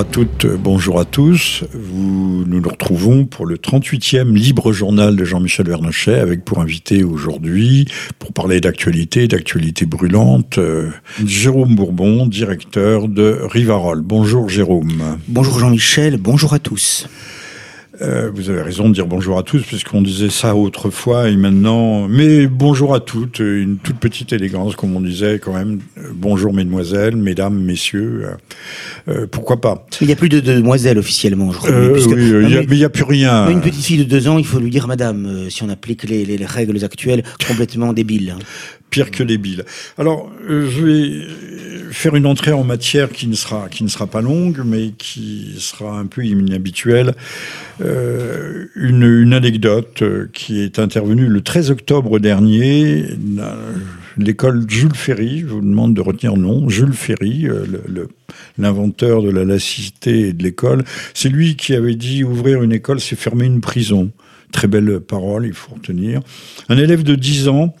Bonjour à toutes, bonjour à tous. Nous nous retrouvons pour le 38e Libre Journal de Jean-Michel Vernochet avec pour invité aujourd'hui, pour parler d'actualité, d'actualité brûlante, euh, Jérôme Bourbon, directeur de Rivarol. Bonjour Jérôme. Bonjour Jean-Michel, bonjour à tous. Euh, vous avez raison de dire bonjour à tous, puisqu'on disait ça autrefois et maintenant. Mais bonjour à toutes, une toute petite élégance, comme on disait quand même. Bonjour mesdemoiselles, mesdames, messieurs. Euh, pourquoi pas? Il n'y a plus de, demoiselles officiellement, je crois. Euh, oui, mais il n'y a, plus rien. Une petite fille de deux ans, il faut lui dire madame, si on applique les, les règles actuelles complètement débiles pire que billes. Alors, euh, je vais faire une entrée en matière qui ne sera qui ne sera pas longue, mais qui sera un peu inhabituelle. Euh, une, anecdote euh, qui est intervenue le 13 octobre dernier. L'école Jules Ferry, je vous demande de retenir le nom, Jules Ferry, l'inventeur de la laïcité et de l'école, c'est lui qui avait dit ouvrir une école, c'est fermer une prison. Très belle parole, il faut retenir. Un élève de 10 ans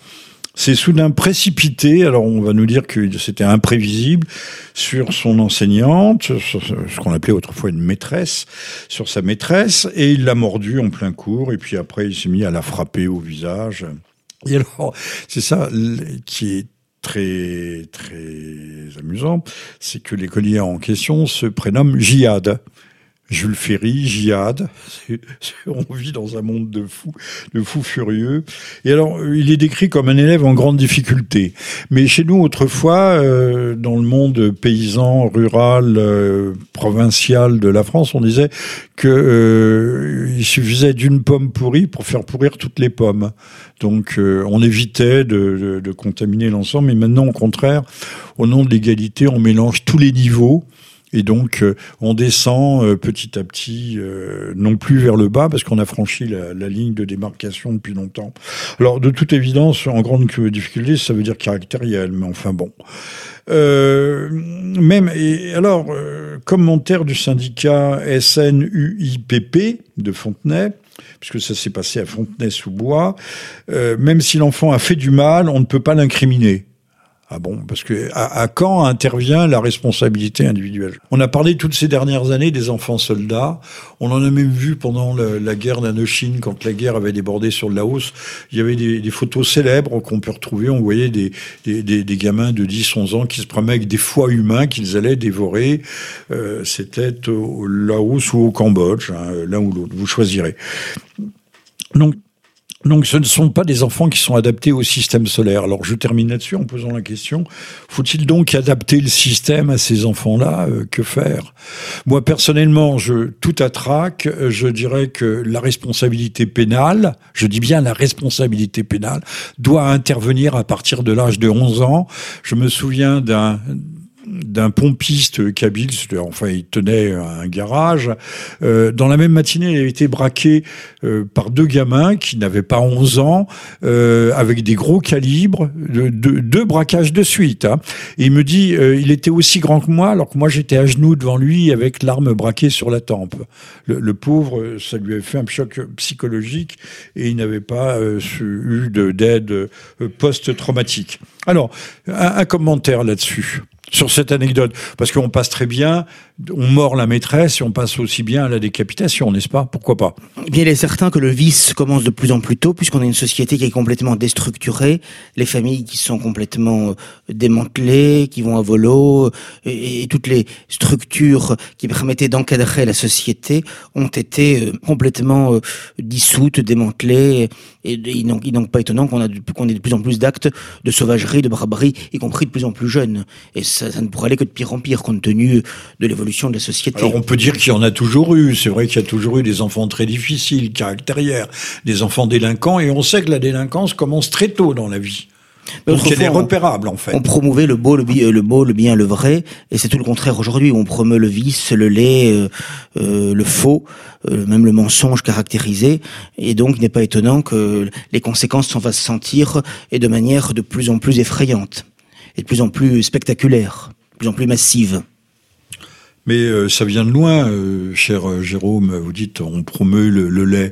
c'est soudain précipité, alors on va nous dire que c'était imprévisible, sur son enseignante, ce qu'on appelait autrefois une maîtresse, sur sa maîtresse, et il l'a mordue en plein cours, et puis après il s'est mis à la frapper au visage. Et alors, c'est ça qui est très très amusant, c'est que l'écolier en question se prénomme Jihad. Jules Ferry, Jihad. On vit dans un monde de fous, de fous furieux. Et alors, il est décrit comme un élève en grande difficulté. Mais chez nous, autrefois, euh, dans le monde paysan, rural, euh, provincial de la France, on disait que euh, suffisait d'une pomme pourrie pour faire pourrir toutes les pommes. Donc, on évitait de, de contaminer l'ensemble. Mais maintenant, au contraire, au nom de l'égalité, on mélange tous les niveaux. Et donc, euh, on descend euh, petit à petit, euh, non plus vers le bas, parce qu'on a franchi la, la, ligne de démarcation depuis longtemps. Alors, de toute évidence, en grande difficulté, ça veut dire caractériel, mais enfin bon. même, et alors, commentaire du syndicat SNUIPP de Fontenay, puisque ça s'est passé à Fontenay-sous-Bois, même si l'enfant a fait du mal, on ne peut pas l'incriminer. Ah bon Parce que à, quand intervient la responsabilité individuelle? On a parlé toutes ces dernières années des enfants soldats. On en a même vu pendant la guerre d'Indochine, quand la guerre avait débordé sur le Laos. Il y avait des, des photos célèbres qu'on peut retrouver. On voyait des, des, des, des gamins de 10, 11 ans qui se promenaient avec des foies humains qu'ils allaient dévorer. Euh, C'était au Laos ou au Cambodge, hein, l'un ou l'autre. Vous choisirez. Donc donc ce ne sont pas des enfants qui sont adaptés au système solaire. Alors je termine là-dessus en posant la question, faut-il donc adapter le système à ces enfants-là? Euh, Que faire? Moi personnellement, je tout à trac, je dirais que la responsabilité pénale, je dis bien la responsabilité pénale, doit intervenir à partir de l'âge de 11 ans. Je me souviens d'un d'un pompiste kabyle, enfin il tenait un garage. Euh, dans la même matinée, il a été braqué euh, par deux gamins qui n'avaient pas 11 ans, euh, avec des gros calibres, deux braquages de suite. Hein. Et il me dit, il était aussi grand que moi, alors que moi j'étais à genoux devant lui avec l'arme braquée sur la tempe. Le, pauvre, ça lui avait fait un choc psychologique et il n'avait pas eu d'aide post-traumatique. Alors, un commentaire là-dessus sur cette anecdote Parce qu'on passe très bien, on mord la maîtresse et on passe aussi bien à la décapitation, n'est-ce pas? Pourquoi pas? Eh Bien, il est certain que le vice commence de plus en plus tôt, puisqu'on a une société qui est complètement déstructurée, les familles qui sont complètement euh, démantelées, qui vont à volo, euh, et, toutes les structures qui permettaient d'encadrer la société ont été euh, complètement dissoutes, démantelées, et il n'est donc pas étonnant qu'on ait de plus en plus d'actes de sauvagerie, de barbarie, y compris de plus en plus jeunes. Et ça, ne pourrait aller que de pire en pire compte tenu de l'évolution de la société. Alors on peut dire qu'il y en a toujours eu. C'est vrai qu'il y a toujours eu des enfants très difficiles, caractérières, des enfants délinquants, et on sait que la délinquance commence très tôt dans la vie. Donc elle est repérable en fait. On promouvait le beau, le, le beau, le bien, le vrai, et c'est tout le contraire aujourd'hui. On promeut le vice, le lait, euh, euh, le faux, euh, même le mensonge caractérisé, et donc il n'est pas étonnant que les conséquences s'en fassent sentir et de manière de plus en plus effrayante et de plus en plus spectaculaire, de plus en plus massive. Mais euh, ça vient de loin, euh, cher euh, Jérôme. Vous dites on promeut le, le lait,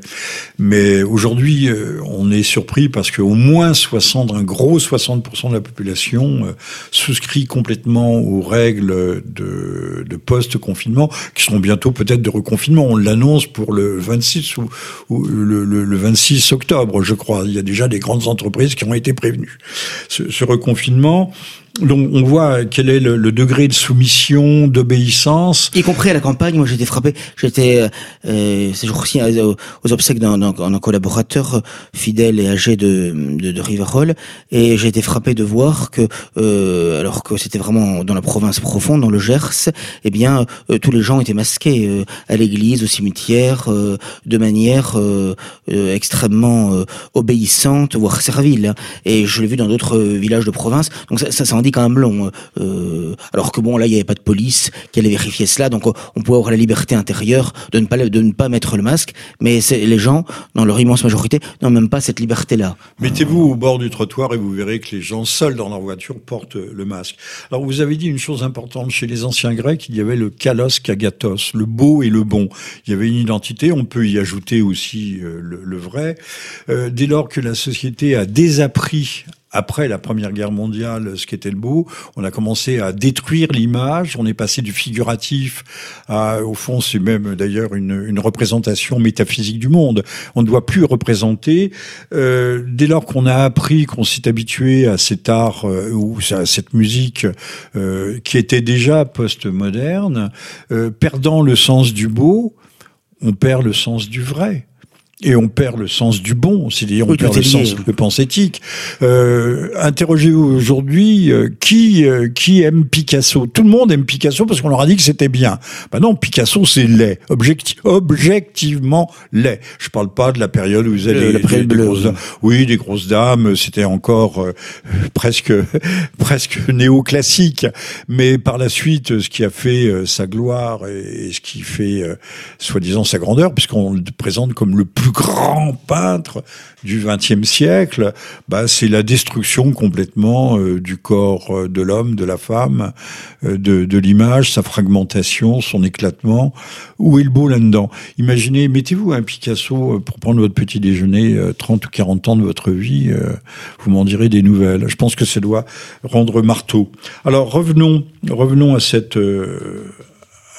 mais aujourd'hui on est surpris parce qu'au moins 60, un gros 60% de la population souscrit complètement aux règles de, de post-confinement, qui seront bientôt peut-être de reconfinement. On l'annonce pour le 26 ou, ou le, le, le, 26 octobre, je crois. Il y a déjà des grandes entreprises qui ont été prévenues. Ce, ce reconfinement, donc on voit quel est le, le degré de soumission, d'obéissance. Y compris à la campagne, moi j'étais frappé, j'étais euh, euh ces jours-ci aux, obsèques d'un collaborateur fidèle et âgé de, de, de Rivarol, et j'ai été frappé de voir que, euh, alors que c'était vraiment dans la province profonde, dans le Gers, eh bien euh, tous les gens étaient masqués euh, à l'église, au cimetière, euh, de manière extrêmement obéissante, voire servile. Et je l'ai vu dans d'autres villages de province, donc ça, ça, ça en dit quand même long. Euh, alors que bon, là, il n'y avait pas de police qui allait vérifier cela, donc on pouvait avoir la liberté intérieure de ne pas de ne pas mettre le masque. Mais les gens, dans leur immense majorité, n'ont même pas cette liberté-là. Mettez-vous au bord du trottoir et vous verrez que les gens seuls dans leur voiture portent le masque. Alors vous avez dit une chose importante chez les anciens Grecs, il y avait le kalos kagatos, le beau et le bon. Il y avait une identité. On peut y ajouter aussi euh, le, vrai. Euh, dès lors que la société a désappris après la Première Guerre mondiale, ce qui était le beau, on a commencé à détruire l'image, on est passé du figuratif à, au fond, c'est même d'ailleurs une, une, représentation métaphysique du monde. On ne doit plus représenter. Euh, dès lors qu'on a appris, qu'on s'est habitué à cet art euh, ou à cette musique euh, qui était déjà post-moderne, euh, perdant le sens du beau, on perd le sens du vrai et on perd le sens du bon, c'est-à-dire on perd le sens le pensétique. Euh, Interrogez-vous aujourd'hui euh, qui euh, qui aime Picasso? Tout le monde aime Picasso parce qu'on leur a dit que c'était bien. Ben non, Picasso c'est laid, Objecti objectivement laid. Je parle pas de la période où vous avez des, des grosses dames. Oui, des grosses dames, c'était encore euh, presque presque néoclassique. Mais par la suite, ce qui a fait euh, sa gloire et, et, ce qui fait soi-disant sa grandeur, puisqu'on le présente comme le plus grand peintre du XXe siècle, bah, c'est la destruction complètement euh, du corps euh, de l'homme, de la femme, euh, de, l'image, sa fragmentation, son éclatement. Où est le beau là-dedans? Imaginez, mettez-vous un Picasso pour prendre votre petit déjeuner, 30 ou 40 ans de votre vie, vous m'en direz des nouvelles. Je pense que ça doit rendre marteau. Alors revenons, revenons à cette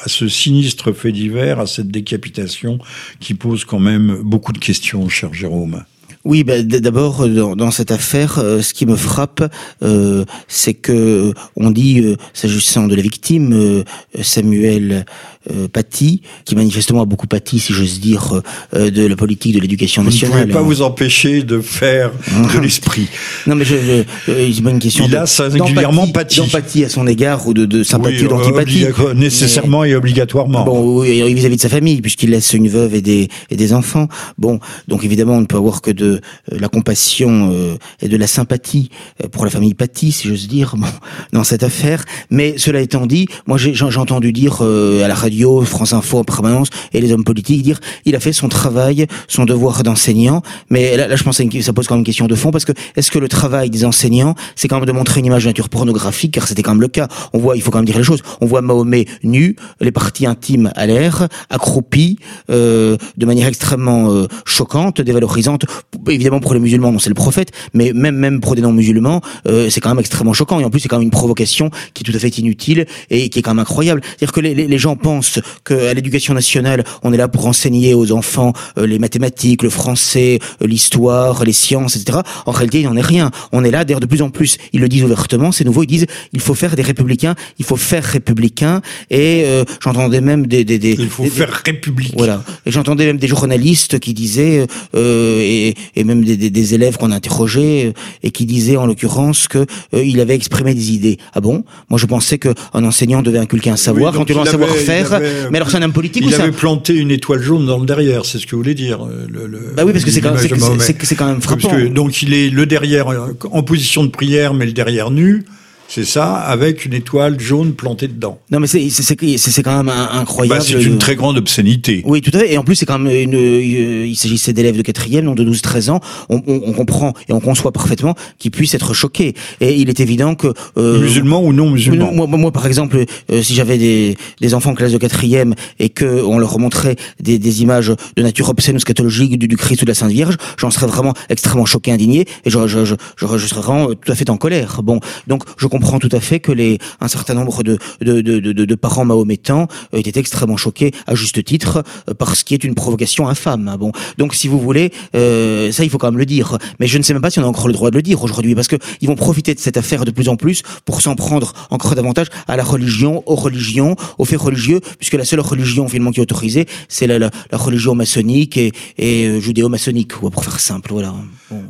à ce sinistre fait divers, à cette décapitation qui pose quand même beaucoup de questions, cher Jérôme. Oui, ben, d'abord dans, dans, cette affaire, euh, ce qui me frappe, euh, c'est que on dit, euh, s'agissant de la victime, euh, Samuel euh, Paty, qui manifestement a beaucoup pâti, si j'ose dire, euh, de la politique de l'éducation nationale. Vous ne pouvez pas vous empêcher de faire de l'esprit. Non, mais je, je, euh, c'est pas une question. Il a singulièrement pâti. D'empathie à son égard ou de, de sympathie oui, ou d'antipathie. Nécessairement mais, et obligatoirement. Bon, vis-à-vis -vis de sa famille, puisqu'il laisse une veuve et des, et des enfants. Bon, donc évidemment, on ne peut avoir que de euh, la compassion euh, et de la sympathie pour la famille Paty, si j'ose dire, bon, dans cette affaire. Mais cela étant dit, moi j'ai entendu dire à la radio radio, France Info en permanence, et les hommes politiques dire il a fait son travail, son devoir d'enseignant. Mais là, je pense que ça pose quand même une question de fond parce que est-ce que le travail des enseignants, c'est quand même de montrer une image de nature pornographique, car c'était quand même le cas. On voit, il faut quand même dire les choses. On voit Mahomet nu, les parties intimes à l'air, accroupi, euh, de manière extrêmement euh, choquante, dévalorisante. Évidemment pour les musulmans, non, c'est le prophète, mais même même pour des non-musulmans, euh, c'est quand même extrêmement choquant. Et en plus, c'est quand même une provocation qui est tout à fait inutile et qui est quand même incroyable. C'est-à-dire que les gens pensent pense qu'à l'éducation nationale, on est là pour enseigner aux enfants euh, les mathématiques, le français, euh, l'histoire, les sciences, etc. En réalité, il n'en est rien. On est là, d'ailleurs, de plus en plus, ils le disent ouvertement, c'est nouveau, ils disent il faut faire des républicains, il faut faire républicain. Et euh, j'entendais même des, des, des il faut des, faire république. Voilà. Et j'entendais même des journalistes qui disaient euh, et, et, même des, des élèves qu'on a interrogés et qui disaient en l'occurrence que euh, il avait exprimé des idées. Ah bon? Moi, je pensais qu'un enseignant devait inculquer un savoir, oui, éventuellement un savoir-faire mais alors c'est un homme politique il ou avait planté une étoile jaune dans le derrière, c'est ce que vous voulez dire. Le, le, bah oui, parce que c'est quand, quand, quand, même frappant. Que, donc il est le derrière en position de prière, mais le derrière nu. C'est ça, avec une étoile jaune plantée dedans. Non, mais c'est c'est quand même incroyable. Bah, c'est une très grande obscénité. Oui, tout à fait. Et en plus, c'est quand même une. Euh, il s'agissait d'élèves de quatrième, donc de 12-13 ans. On, on, on, comprend et on conçoit parfaitement qu'ils puissent être choqués. Et il est évident que euh, musulmans ou non musulmans. Moi, moi, par exemple, euh, si j'avais des, des enfants en classe de quatrième et que on leur montrait des, des images de nature obscène ou scatologique du, du Christ ou de la Sainte Vierge, j'en serais vraiment extrêmement choqué, indigné, et je, je, je, je, serais vraiment tout à fait en colère. Bon, donc je comprends tout à fait que les un certain nombre de de, de, de, parents mahométans étaient extrêmement choqués, à juste titre, parce qu'il est une provocation infâme. Bon, donc si vous voulez, euh, ça il faut quand même le dire. Mais je ne sais même pas si on a encore le droit de le dire aujourd'hui, parce que ils vont profiter de cette affaire de plus en plus pour s'en prendre encore davantage à la religion, aux religions, aux faits religieux, puisque la seule religion finalement qui est autorisée, c'est la, la, religion maçonnique et, et euh, judéo-maçonnique, pour faire simple. Voilà.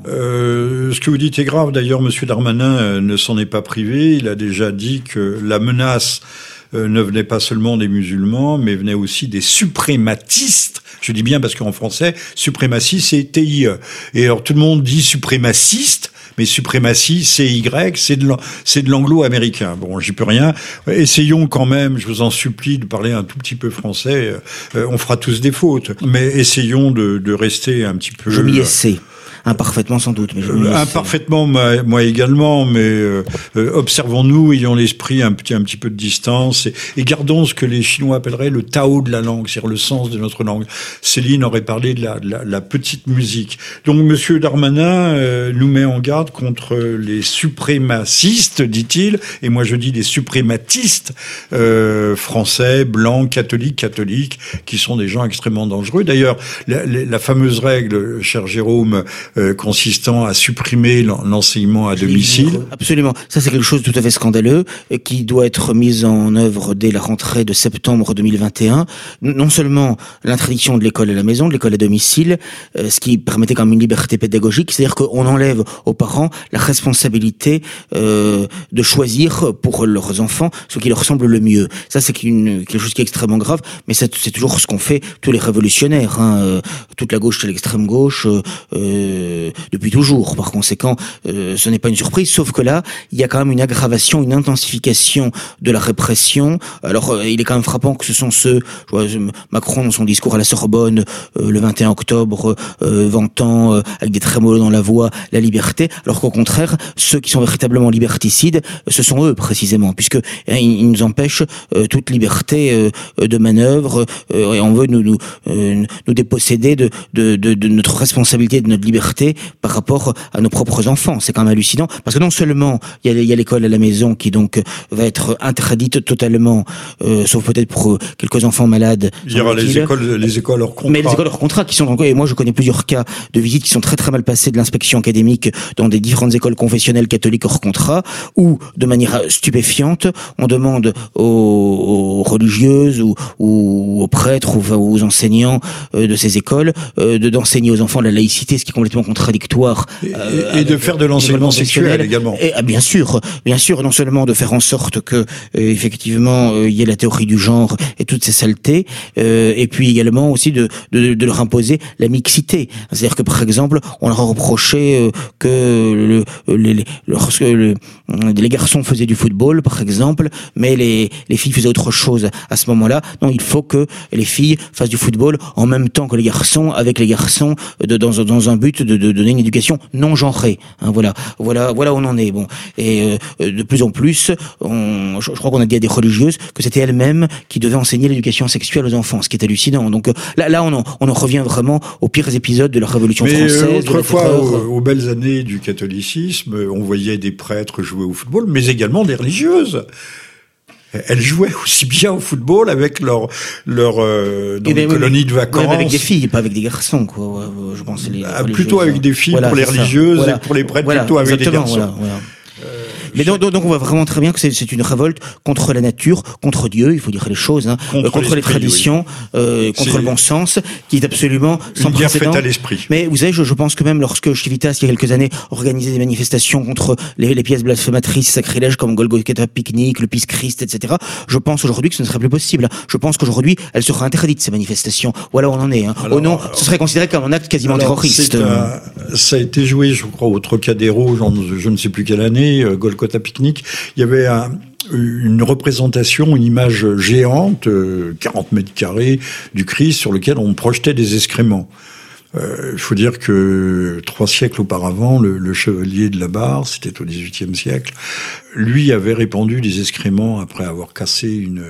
Euh, ce que vous dites est grave. D'ailleurs, Monsieur Darmanin euh, ne s'en est pas privé. Il a déjà dit que la menace euh, ne venait pas seulement des musulmans, mais venait aussi des suprématistes. Je dis bien parce qu'en français, suprématie, c'est TIE. Et alors tout le monde dit suprémaciste, mais suprématie, c'est de, c'est de l'anglo-américain. Bon, j'y peux rien. Essayons quand même, je vous en supplie, de parler un tout petit peu français. Euh, on fera tous des fautes, mais essayons de rester un petit peu... Je m'y essaie. Imparfaitement sans doute. Mais euh, imparfaitement, moi, moi, également, mais euh, euh, observons-nous, ayons l'esprit un petit, un petit peu de distance et, gardons ce que les Chinois appelleraient le Tao de la langue, c'est-à-dire le sens de notre langue. Céline aurait parlé de la, la, la petite musique. Donc, Monsieur Darmanin nous met en garde contre les suprémacistes, dit-il, et moi je dis les suprématistes français, blancs, catholiques, catholiques, qui sont des gens extrêmement dangereux. D'ailleurs, la, la, fameuse règle, cher Jérôme, euh, consistant à supprimer l'enseignement à domicile. Absolument. Ça, c'est quelque chose de tout à fait scandaleux et qui doit être mis en œuvre dès la rentrée de septembre 2021. Non seulement l'interdiction de l'école à la maison, de l'école à domicile, euh, ce qui permettait quand même une liberté pédagogique, c'est-à-dire qu'on enlève aux parents la responsabilité euh, de choisir pour leurs enfants ce qui leur semble le mieux. Ça, c'est quelque chose qui est extrêmement grave, mais c'est toujours ce qu'ont fait tous les révolutionnaires, hein, toute la gauche et l'extrême gauche. Euh, depuis toujours. Par conséquent, euh, ce n'est pas une surprise, sauf que là, il y a quand même une aggravation, une intensification de la répression. Alors, euh, il est quand même frappant que ce sont ceux, je vois, Macron dans son discours à la Sorbonne le 21 octobre, vantant avec des trémolos dans la voix la liberté, alors qu'au contraire, ceux qui sont véritablement liberticides, ce sont eux précisément, puisque hein, ils, nous empêchent toute liberté de manœuvre et on veut nous nous, nous déposséder de, de, de, de notre responsabilité, de notre liberté par rapport à nos propres enfants. C'est quand même hallucinant parce que non seulement il y a, l'école à la maison qui donc va être interdite totalement, euh, sauf peut-être pour euh, quelques enfants malades. Il y aura les écoles, les écoles hors contrat. Mais les écoles hors contrat qui sont encore. Et moi, je connais plusieurs cas de visites qui sont très très mal passées de l'inspection académique dans des différentes écoles confessionnelles catholiques hors contrat, où de manière stupéfiante, on demande aux, religieuses ou, aux prêtres ou aux enseignants euh, de ces écoles de d'enseigner aux enfants la laïcité, ce qui complètement contradictoire. Et, euh, de faire de l'enseignement sexuel également. Et, ah, bien sûr, bien sûr, non seulement de faire en sorte que euh, effectivement euh, il y ait la théorie du genre et toutes ces saletés, et puis également aussi de, de, de leur imposer la mixité. C'est-à-dire que par exemple, on leur a reproché que le, les, lorsque les garçons faisaient du football, par exemple, mais les, les filles faisaient autre chose à ce moment-là. Non, il faut que les filles fassent du football en même temps que les garçons, avec les garçons, de, dans, dans un but de, de, donner une éducation non genrée. Hein, voilà, voilà, voilà où on en est. Bon, et euh, de plus en plus, on, je, crois qu'on a dit à des religieuses que c'était elles-mêmes qui devaient enseigner l'éducation sexuelle aux enfants, ce qui est hallucinant. Donc euh, là, là, on en, on en revient vraiment aux pires épisodes de la Révolution Mais française. autrefois, aux, aux belles années du catholicisme, on voyait des prêtres jouer au football, mais également des religieuses elles jouaient aussi bien au football avec leur leur euh, dans colonie de vacances. avec des filles, pas avec des garçons, quoi. Je pense les, ah, plutôt avec des filles pour les religieuses et pour les prêtres plutôt avec des garçons. Mais donc, donc, on voit vraiment très bien que c'est une révolte contre la nature, contre Dieu, il faut dire les choses, hein, contre, les traditions, euh, contre le bon sens, qui est absolument sans précédent. à l'esprit. Mais vous savez, je, je, pense que même lorsque Chivitas, il y a quelques années, organisait des manifestations contre les, les pièces blasphématrices, sacrilèges comme Golgotha Picnic, le Peace Christ, etc., je pense aujourd'hui que ce ne serait plus possible. Je pense qu'aujourd'hui, elles seraient interdites, ces manifestations. Voilà où on en est. Hein. Au nom, ce serait considéré comme un acte quasiment terroriste. ça a été joué, je crois, au Trocadéro, genre, je ne sais plus quelle année, euh, Golgotha Picnic, il y avait une représentation, une image géante, 40 mètres carrés, du Christ sur lequel on projetait des excréments. Il faut dire que trois siècles auparavant, le, chevalier de la barre, c'était au XVIIIe siècle, lui avait répandu des excréments après avoir cassé une,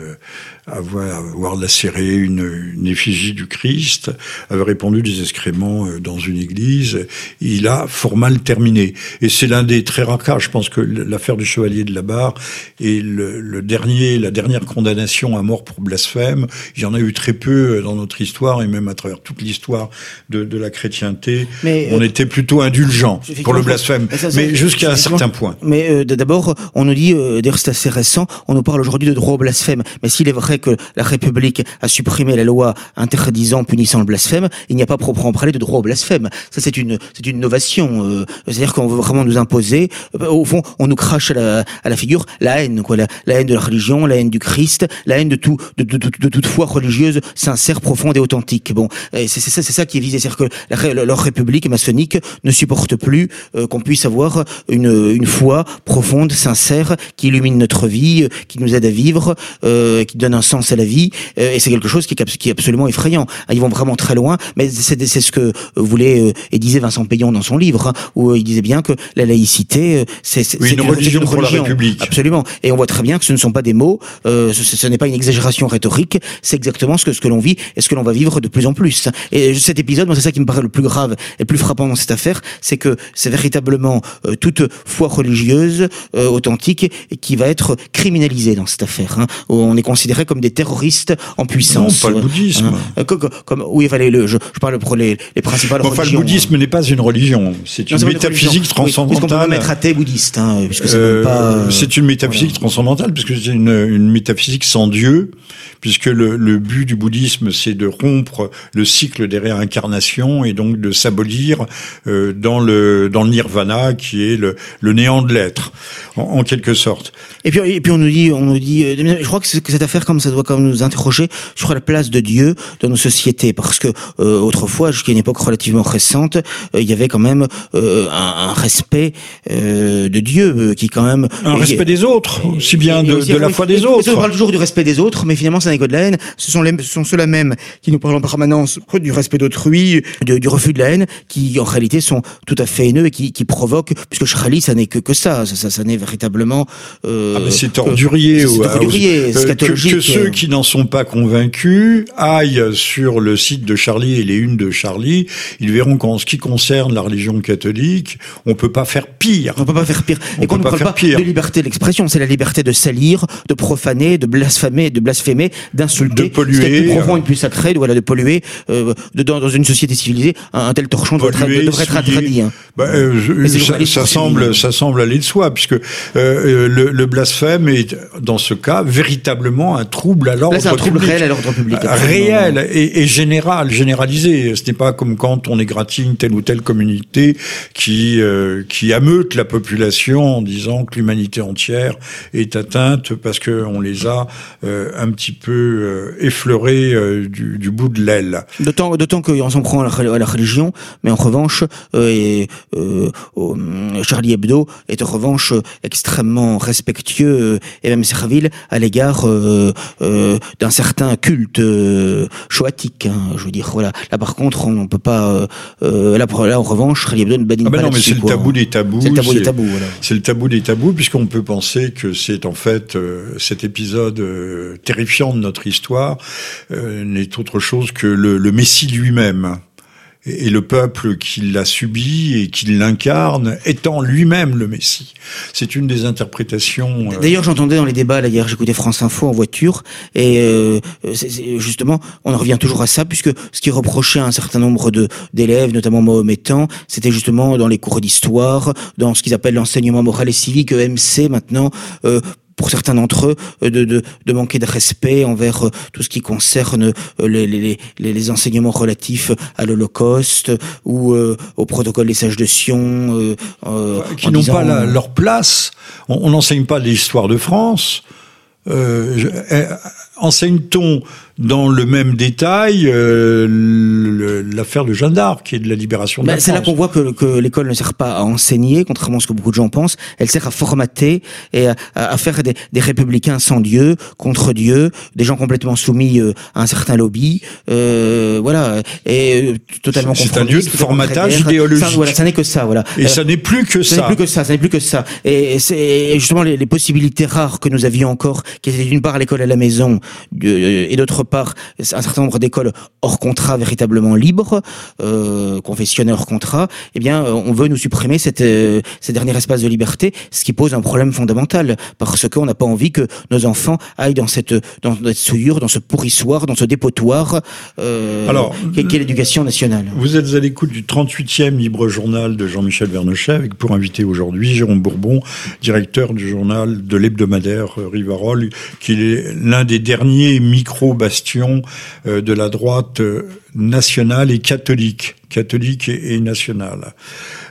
avoir, avoir lacéré une, effigie du Christ, avait répandu des excréments euh, dans une église. Il a fort mal terminé. Et c'est l'un des très rares. Je pense que l'affaire du chevalier de la barre est le, dernier, la dernière condamnation à mort pour blasphème. Il y en a eu très peu euh, dans notre histoire et même à travers toute l'histoire de, de, la chrétienté. Mais, on euh, était plutôt indulgent pour le blasphème, mais, mais jusqu'à un certain point. Mais euh, d'abord, on nous dit, euh, d'ailleurs c'est assez récent, on nous parle aujourd'hui de droit au blasphème. Mais s'il est vrai que la République a supprimé la loi interdisant, punissant le blasphème, il n'y a pas proprement parler de droit au blasphème. Ça c'est une c'est une innovation. Euh, C'est-à-dire qu'on veut vraiment nous imposer. Au fond, on nous crache à la, à la figure la haine, quoi, la, haine de la religion, la haine du Christ, la haine de tout de, de, de, de toute foi religieuse sincère, profonde et authentique. Bon, c'est ça c'est ça qui est visé, que la, leur République maçonnique ne supporte plus euh, qu'on puisse avoir une une foi profonde, sincère, qui illumine notre vie, euh, qui nous aide à vivre, euh, qui donne un sens à la vie. Euh, et c'est quelque chose qui est, qui est, absolument effrayant. Ah, ils vont vraiment très loin, mais c'est ce que voulait et disait Vincent Payon dans son livre, hein, où il disait bien que la laïcité, c'est oui, une, une, religion pour la République. Absolument. Et on voit très bien que ce ne sont pas des mots, ce, ce n'est pas une exagération rhétorique, c'est exactement ce que ce que l'on vit et ce que l'on va vivre de plus en plus. Et cet épisode, moi, c'est ça qui me paraît le plus grave et le plus frappant dans cette affaire, c'est que c'est véritablement toute foi religieuse authentique qui va être criminalisé dans cette affaire. Hein, où on est considéré comme des terroristes en puissance. Non, pas le bouddhisme. Hein, euh, comme, comme, oui, fallait le, je, je parle pour les, les principales enfin, religions. le bouddhisme n'est pas une religion, c'est une métaphysique transcendantale. Oui, puisqu'on peut mettre athée bouddhiste, hein, puisque c'est euh, pas. C'est une métaphysique voilà. transcendantale, puisque c'est une, une métaphysique sans Dieu, puisque le, le but du bouddhisme, c'est de rompre le cycle des réincarnations et donc de s'abolir euh, dans le dans le nirvana, qui est le, le néant de l'être, en, en quelque sorte. Et puis, et puis on nous dit, on nous dit, euh, je crois que, que cette affaire, comme ça doit quand même nous interroger sur la place de Dieu dans nos sociétés, parce que euh, autrefois, jusqu'à une époque relativement récente, euh, il y avait quand même euh, un, un, respect euh, de Dieu qui quand même un respect des autres, aussi bien de, aussi, de, la foi des autres. On parle toujours du respect des autres, mais finalement, c'est un écho de la haine. Ce sont les, ce sont ceux-là même qui nous parlent en permanence du respect d'autrui, du refus de la haine, qui en réalité sont tout à fait haineux et qui, qui provoquent, puisque Shkrali, ça n'est que que ça, ça, ça, ça n'est véritablement euh, ah c'est ordurier, ou, ordurier euh, que, que, ceux qui n'en sont pas convaincus aillent sur le site de Charlie et les unes de Charlie, ils verront qu'en ce qui concerne la religion catholique, on peut pas faire pire. On peut pas faire pire. On et qu'on ne parle pas pire. de liberté d'expression, c'est la liberté de salir, de profaner, de blasphémer, de blasphémer, d'insulter, de polluer, plus profond et plus sacré, de, voilà, de polluer. Euh, de, dans, dans, une société civilisée, un, tel torchon devrait, être interdit. Hein. Bah, euh, je, ça, ça semble, ça semble aller de soi, puisque euh, le, le blasphème est, dans ce cas, véritablement un trouble à l'ordre public. un trouble réel à l'ordre public. Réel et, et, général, généralisé. Ce n'est pas comme quand on égratigne telle ou telle communauté qui, euh, qui ameute la population en disant que l'humanité entière est atteinte parce qu'on les a euh, un petit peu euh, effleurés euh, du, du, bout de l'aile. D'autant, d'autant qu'on s'en prend la, à la, religion, mais en revanche, euh, et, Charlie Hebdo est en revanche extrêmement respectueux et même servile à l'égard euh, euh, d'un certain culte euh, choatique. Hein, je veux dire, voilà. Là, par contre, on ne peut pas. Euh, là, là, en revanche, Charlie Hebdo ne badine ah ben pas non, mais c'est le tabou des tabous. C'est le tabou des tabous. Voilà. C'est le tabou des tabous, puisqu'on peut penser que c'est en fait cet épisode terrifiant de notre histoire n'est autre chose que le, le Messie lui-même et le peuple qui l'a subi et qui l'incarne étant lui-même le Messie. C'est une des interprétations. Euh... D'ailleurs, j'entendais dans les débats, là, hier, j'écoutais France Info en voiture, et euh, justement, on en revient toujours à ça, puisque ce qui reprochait à un certain nombre de d'élèves, notamment mahométans, c'était justement dans les cours d'histoire, dans ce qu'ils appellent l'enseignement moral et civique, EMC maintenant, euh, pour certains d'entre eux, euh, de, de, de, manquer de respect envers euh, tout ce qui concerne euh, les, les, les, les enseignements relatifs à l'Holocauste ou au protocole des sages de Sion. Euh, qui n'ont pas la, leur place. On n'enseigne pas l'histoire de France. Euh, enseigne-t-on dans le même détail euh, l'affaire de Jeanne d'Arc, qui est de la libération de la C'est là qu'on voit que, que l'école ne sert pas à enseigner, contrairement à ce que beaucoup de gens pensent. Elle sert à formater et à, à faire des, des, républicains sans Dieu, contre Dieu, des gens complètement soumis euh, à un certain lobby, euh, voilà, et euh, totalement C'est un lieu de formatage idéologique. Ça, voilà, ça n'est que ça, voilà. Et ça n'est plus que ça. Ça n'est plus que ça, ça n'est plus que ça. Et c'est justement les, les, possibilités rares que nous avions encore, qui étaient d'une part l'école à la maison, et d'autre part un certain nombre d'écoles hors contrat véritablement libres, euh, confessionnelles hors contrat, eh bien euh, on veut nous supprimer cette, euh, ces derniers espaces de liberté, ce qui pose un problème fondamental, parce qu'on n'a pas envie que nos enfants aillent dans cette, dans cette souillure, dans ce pourrissoir, dans ce dépotoir euh, Alors, qu'est l'éducation nationale. Vous êtes à l'écoute du 38e Libre Journal de Jean-Michel Vernochet, avec pour inviter aujourd'hui Jérôme Bourbon, directeur du journal de l'hebdomadaire Rivarol, qui est l'un des derniers micro-bastions euh, de la droite euh, nationale et catholique, catholique et nationale,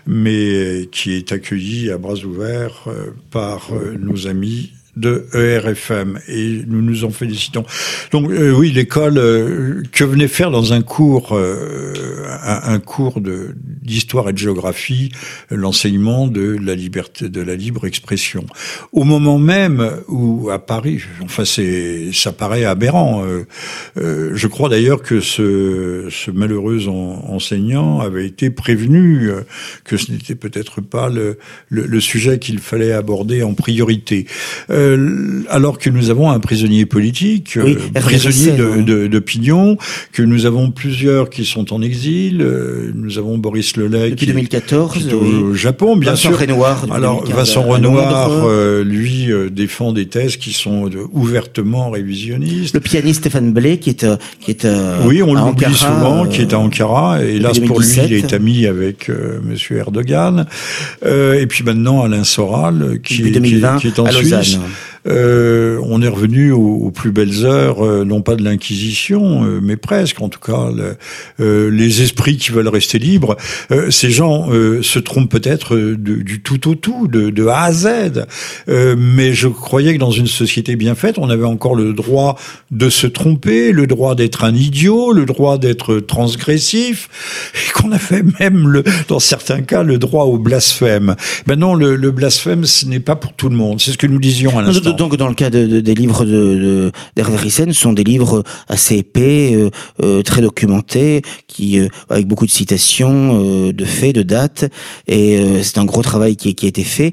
mais qui est accueilli à bras ouverts euh, par nos amis de ERFM et nous nous en félicitons. Donc euh, oui, l'école euh, que venait faire dans un cours euh, un, cours de d'histoire et de géographie l'enseignement de la liberté de la libre expression. Au moment même où à Paris, enfin c'est ça paraît aberrant. je crois d'ailleurs que ce ce malheureux enseignant avait été prévenu que ce n'était peut-être pas le, le, le sujet qu'il fallait aborder en priorité. Euh, alors que nous avons un prisonnier politique, euh, prisonnier d'opinion, que nous avons plusieurs qui sont en exil. Euh, nous avons Boris Lelay depuis 2014 au Japon, bien Vincent sûr. Renoir, alors Vincent Renoir, lui défend des thèses qui sont ouvertement révisionnistes. Le pianiste Stéphane Blé, qui est qui est oui, on l'oublie souvent, qui est à Ankara. Et hélas pour lui, il est ami avec Monsieur Erdogan. et puis maintenant Alain Soral, qui, est, qui, est, en Suisse. Euh, on est revenu aux, plus belles heures, euh, non pas de l'Inquisition, euh, mais presque, en tout cas, les esprits qui veulent rester libres. ces gens se trompent peut-être du tout au tout, de, de A à Z. mais je croyais que dans une société bien faite, on avait encore le droit de se tromper, le droit d'être un idiot, le droit d'être transgressif, et qu'on avait même, le, dans certains cas, le droit au blasphème. Maintenant, le, le blasphème, ce n'est pas pour tout le monde. C'est ce que nous disions à l'instant. Donc dans le cas de, des livres de d'Hervé ce sont des livres assez épais, euh, euh, très documentés, qui euh, avec beaucoup de citations, de faits, de dates, et c'est un gros travail qui, qui a été fait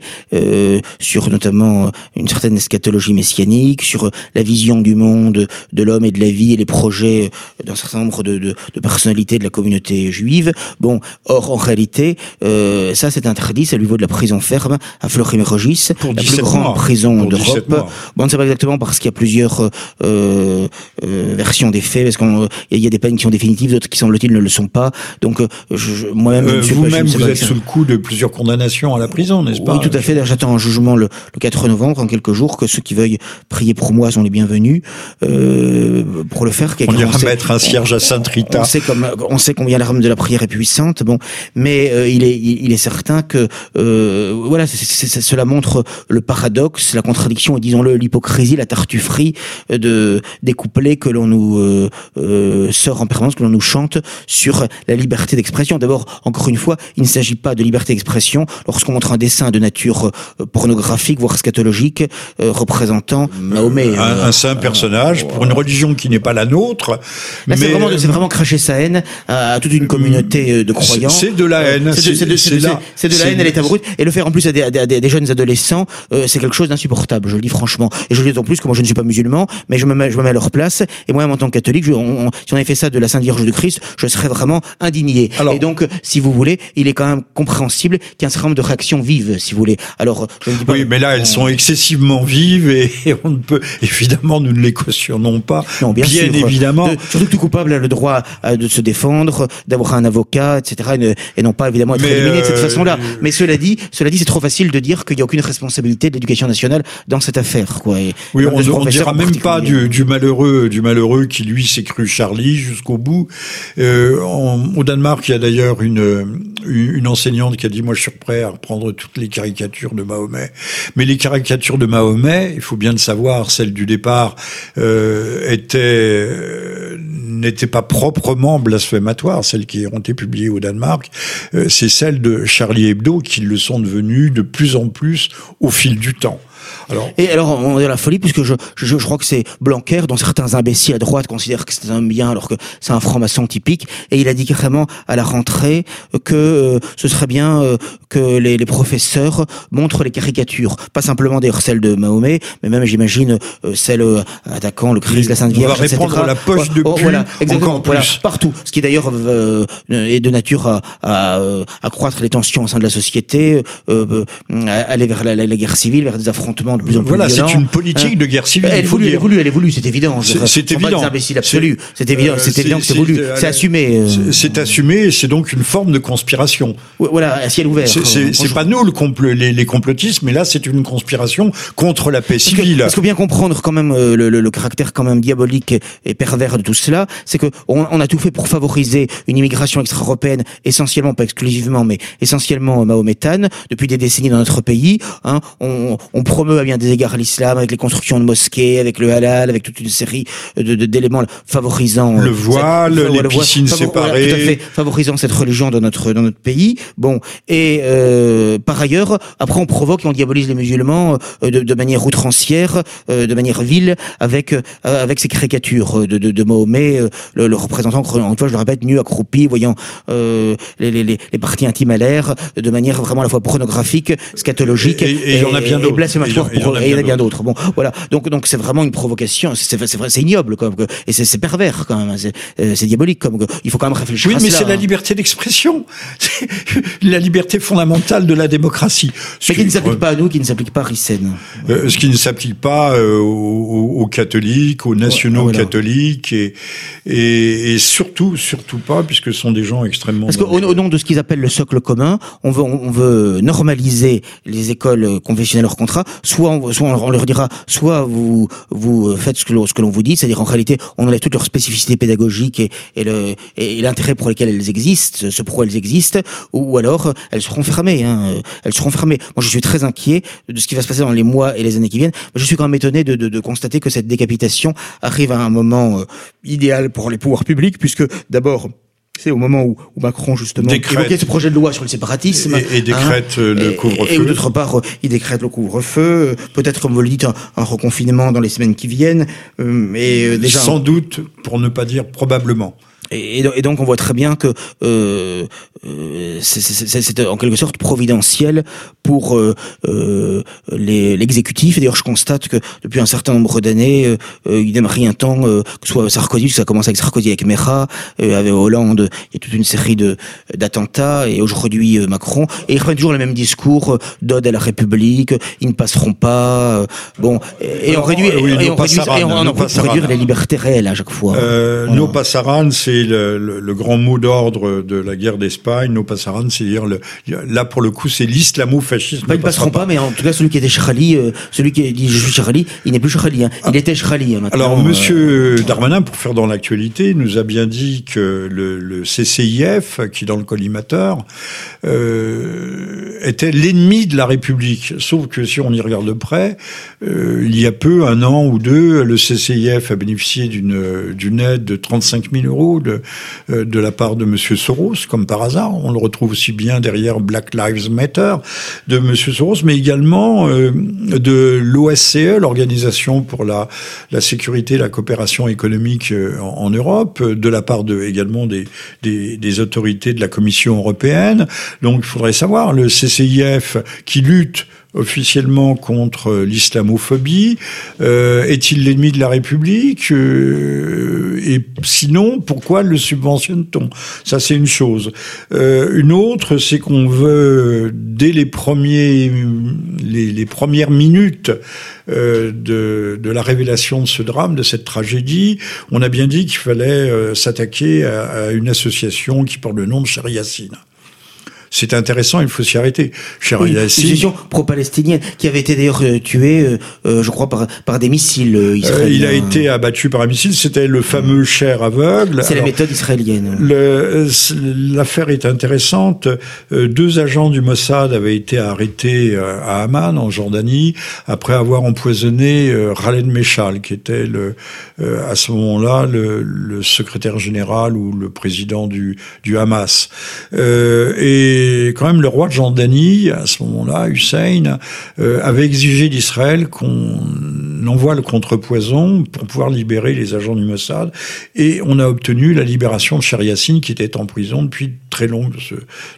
sur notamment une certaine eschatologie messianique, sur la vision du monde, de l'homme et de la vie et les projets d'un certain nombre de, de, de, personnalités de la communauté juive. Bon, or en réalité, ça c'est interdit, ça lui vaut de la prison ferme à Fleury-Mérogis, la plus grande prison d'Europe. Bon, on ne sait pas exactement parce qu'il y a plusieurs euh, euh, euh versions des faits, parce qu'il y a des peines qui sont définitives, d'autres qui semble-t-il ne le sont pas. Donc, euh, moi-même, euh, vous-même, vous êtes sous le coup de plusieurs condamnations à la prison, n'est-ce pas Oui, tout à fait. J'attends un jugement le, le, 4 novembre, en quelques jours, que ceux qui veuillent prier pour moi sont les bienvenus pour le faire. On ira mettre un cierge à Sainte Rita. On sait comme on sait combien l'arme de la prière est puissante. Bon, mais il est il, est certain que voilà, cela montre le paradoxe, la contradiction disons-le, l'hypocrisie, la tartufferie euh, de des couplets que l'on nous euh, euh, sort en permanence, que l'on nous chante sur la liberté d'expression. D'abord, encore une fois, il ne s'agit pas de liberté d'expression lorsqu'on montre un dessin de nature pornographique, voire scatologique, représentant Mahomet. Un, saint personnage pour une religion qui n'est pas la nôtre. mais... c'est vraiment, c'est vraiment cracher sa haine à, toute une communauté de croyants. C'est de la haine. C'est de, de, la haine à l'état brut. Et le faire en plus à des, des, des jeunes adolescents, c'est quelque chose d'insupportable. Je le dis franchement. Et je le dis en plus que moi je ne suis pas musulman, mais je me mets, je me mets à leur place. Et moi, en tant que catholique, je, on, si on avait fait ça de la Sainte Vierge de Christ, je serais vraiment indigné. Alors, et donc, si vous voulez, il est quand même compréhensible qu'il y a un certain nombre de réactions vives, si vous voulez. Alors, je ne dis pas. Oui, mais là, elles sont excessivement vives et, on ne peut évidemment nous ne les cautionnons pas. Non, bien, bien évidemment. surtout que tout coupable a le droit euh, de se défendre, d'avoir un avocat, etc. Et, non pas évidemment être éliminé de cette euh, façon-là. Mais cela dit, cela dit, c'est trop facile de dire qu'il n'y a aucune responsabilité de l'éducation nationale dans cette cette affaire. Quoi. oui, on ne dira même pas du, malheureux, du malheureux qui lui s'est cru Charlie jusqu'au bout. Euh, au Danemark, il y a d'ailleurs une, une enseignante qui a dit moi je suis prêt à reprendre toutes les caricatures de Mahomet, mais les caricatures de Mahomet, il faut bien le savoir, celles du départ euh, étaient euh, n'étaient pas proprement blasphématoires, celles qui ont été publiées au Danemark, euh, c'est celles de Charlie Hebdo qui le sont devenues de plus en plus au fil du temps. Alors, et alors, on est à la folie, puisque je, je, je crois que c'est Blanquer, dont certains imbéciles à droite considèrent que c'est un bien, alors que c'est un franc-maçon typique, et il a dit carrément à la rentrée que euh, ce serait bien euh, que les, les, professeurs montrent les caricatures, pas simplement des celles de Mahomet, mais même, j'imagine, euh, celles attaquant le Christ, la Sainte Vierge, on va répondre la poche de oh, voilà, exactement, voilà, partout. Ce qui d'ailleurs est de nature à, à, accroître les tensions au sein de la société, aller vers la, la, la guerre civile, vers des affrontements de plus en plus Voilà, c'est une politique hein. de guerre civile. Elle est voulue, elle est voulue, elle est voulue, c'est évident. C'est évident. C'est absolu. C'est évident, euh, c'est évident que c'est voulu. C'est assumé. Euh. C'est assumé c'est donc une forme de conspiration. Voilà, à ciel ouvert. C'est pas nous le les, les, complotistes, mais là c'est une conspiration contre la paix civile. Parce qu'il faut bien comprendre quand même euh, le, le, caractère quand même diabolique et pervers de tout cela, c'est que on, on, a tout fait pour favoriser une immigration extra-européenne, essentiellement, pas exclusivement, mais essentiellement mahométane, depuis des décennies dans notre pays. Hein, on, on promeut bien des égards à l'islam, avec les constructions de mosquées, avec le halal, avec toute une série de d'éléments favorisant le voile, les piscines séparées, tout à fait, favorisant cette religion dans notre dans notre pays. Bon, et euh, par ailleurs, après on provoque et on diabolise les musulmans euh, de, de manière outrancière, euh, de manière vile, avec euh, avec ces caricatures de, de, de Mahomet, le, le, représentant, encore fois, je le répète, nu accroupi, voyant les, les, les, parties intimes à l'air, de manière vraiment à la fois pornographique, scatologique et, et, et, et, et et il y en a bien d'autres. Bon, voilà. Donc, donc c'est vraiment une provocation. C'est vrai, c'est ignoble, comme et c'est pervers quand même. Euh, c'est diabolique, comme il faut quand même réfléchir. Oui, à mais c'est la liberté d'expression, la liberté fondamentale de la démocratie. Ce mais qui ne s'applique pas à nous, qui ne s'applique pas à Rissen. Euh, ce qui ne s'applique pas euh, aux, aux, catholiques, aux nationaux catholiques, et, et, et, surtout, surtout pas, puisque ce sont des gens extrêmement. Parce qu'au au nom de ce qu'ils appellent le socle commun, on veut, on veut normaliser les écoles confessionnelles hors contrat, soit on, on leur dira, soit vous vous faites ce que l'on ce que l'on vous dit, c'est-à-dire en réalité on enlève toute leur spécificité pédagogique et, et le et l'intérêt pour lequel elles existent, ce pourquoi elles existent, ou, alors elles seront fermées. Hein, elles seront fermées. Moi, je suis très inquiet de ce qui va se passer dans les mois et les années qui viennent. Je suis quand même étonné de, de, de constater que cette décapitation arrive à un moment euh, idéal pour les pouvoirs publics, puisque d'abord c'est au moment où, Macron justement décrète, évoquait ce projet de loi sur le séparatisme et, décrète hein, euh, le couvre-feu. Et, d'autre part, euh, il décrète le couvre-feu, peut-être comme vous le dites, un, reconfinement dans les semaines qui viennent. mais déjà, sans doute, pour ne pas dire probablement. Et, et, donc on voit très bien que euh, euh c'est en quelque sorte providentiel pour euh, euh l'exécutif. et D'ailleurs, je constate que depuis un certain nombre d'années, euh, euh il n'aime rien tant que ce soit Sarkozy, ça commence avec Sarkozy avec Mera, avec Hollande, il y a toute une série de d'attentats, et aujourd'hui Macron, et ils reprennent toujours le même discours d'ode à la République, ils ne passeront pas. bon, et, on réduit, et on réduit, et on, on, réduire les libertés réelles à chaque fois. Euh, voilà. No passaran, c'est le, le, grand mot d'ordre de la guerre d'Espagne, nos passaran, c'est-à-dire là pour le coup c'est l'islamo-fascisme. Bah, ils ne passeront pas, mais en tout cas celui qui était Chrali, euh, celui qui dit je suis Chrali, il n'est plus Chrali, hein. il ah. était Chrali. Hein, Alors Monsieur euh, Darmanin, pour faire dans l'actualité, nous a bien dit que le, le CCIF, qui dans le collimateur, euh, était l'ennemi de la République. Sauf que si on y regarde de près, euh, il y a peu, un an ou deux, le CCIF a bénéficié d'une d'une aide de 35 000 euros de, euh, de la part de Monsieur Soros, comme par hasard. On le retrouve aussi bien derrière Black Lives Matter de Monsieur Soros, mais également euh, de l'OSCE, l'Organisation pour la, la sécurité et la coopération économique euh, en, en, Europe, de la part de, également des, des, des autorités de la Commission européenne. Donc il faudrait savoir, le CCIF qui lutte officiellement contre l'islamophobie euh, Est-il l'ennemi de la République euh, Et sinon, pourquoi le subventionne-t-on? Ça, c'est une chose. Euh, une autre, c'est qu'on veut, dès les, premiers, les, premières minutes euh, de, de, la révélation de ce drame, de cette tragédie, on a bien dit qu'il fallait euh, s'attaquer à, à, une association qui porte le nom de Chariassine c'est intéressant, il faut s'y arrêter. Cher oui, une pro-palestinienne qui avait été d'ailleurs tuée, je crois, par, par des missiles israéliens. il a été abattu par un missile, c'était le fameux cher aveugle. C'est la méthode israélienne. L'affaire est intéressante. Deux agents du Mossad avaient été arrêtés à Amman, en Jordanie, après avoir empoisonné Khaled Meshal, qui était le, à ce moment-là le, le, secrétaire général ou le président du, du Hamas. Euh, et quand même, le roi de Jordanie, à ce moment-là, Hussein, euh, avait exigé d'Israël qu'on envoie le contrepoison pour pouvoir libérer les agents du Mossad. Et on a obtenu la libération de Cher Yassine, qui était en prison depuis très longtemps.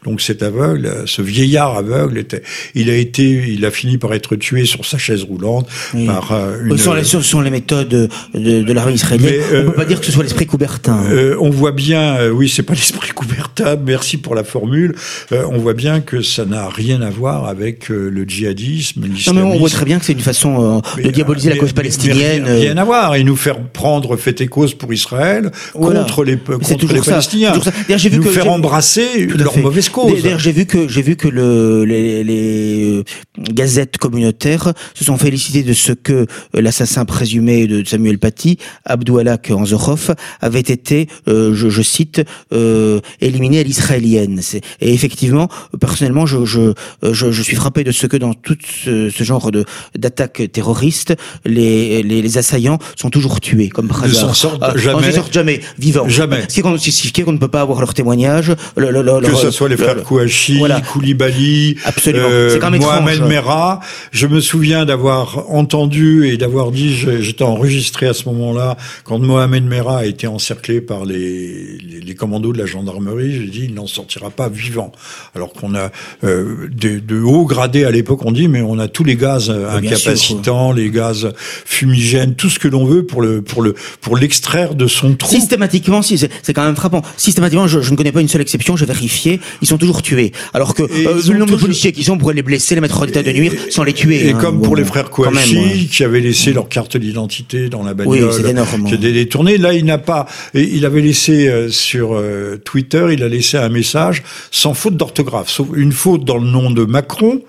Donc cet aveugle, ce vieillard aveugle, était, il a été, il a fini par être tué sur sa chaise roulante par euh, une... Ce sont, les, méthodes de, de l'armée israélienne. on peut pas dire que ce soit l'esprit Coubertin. Euh, on voit bien, euh, oui, c'est pas l'esprit Coubertin. Merci pour la formule. Euh, on voit bien que ça n'a rien à voir avec le djihadisme. Non, mais on voit très bien que c'est une façon de diaboliser la cause palestinienne. rien, rien, à voir et nous faire prendre fait et cause pour Israël contre les contre les Palestiniens. Vu nous que faire embrasser leur mauvaise cause. D'ailleurs, j'ai vu que j'ai vu que le, les, les gazettes communautaires se sont félicitées de ce que l'assassin présumé de Samuel Paty, Abdoualak Anzorov, avait été, euh, je, je, cite, euh, éliminé à l'israélienne. Et effectivement, personnellement, je, je, je, je, suis frappé de ce que dans tout ce, ce genre de d'attaques terroristes, les, les, les, assaillants sont toujours tués, comme par hasard. Ils sortent ah, jamais. sortent jamais vivants. Jamais. Ce qui signifie qu'on ne peut pas avoir leur témoignage. Le, le, que ce soit les frères Kouachi, voilà. Koulibaly, Absolument. Euh, Mohamed Merah. Je me souviens d'avoir entendu et d'avoir dit, j'étais enregistré à ce moment-là, quand Mohamed Merah a été encerclé par les, les, les commandos de la gendarmerie, j'ai dit, il n'en sortira pas vivant. Alors qu'on a euh, de, de hauts gradés à l'époque, on dit, mais on a tous les gaz incapacitants, les gaz fumigènes, tout ce que l'on veut pour le pour le pour l'extraire de son trou. Systématiquement, si c'est quand même frappant. Systématiquement, je, je, ne connais pas une seule exception. J'ai vérifié, ils sont toujours tués. Alors que euh, le nombre de policiers qui sont pourraient les blesser, les mettre en état de nuire, sans les tuer. Et hein, comme pour les frères Kouachi, qui avaient laissé leur carte d'identité dans la bagnole, oui, qui a détourné. Là, il n'a pas. Il avait laissé euh, sur euh, Twitter, il a laissé un message sans faute d'orthographe, sauf une faute dans le nom de Macron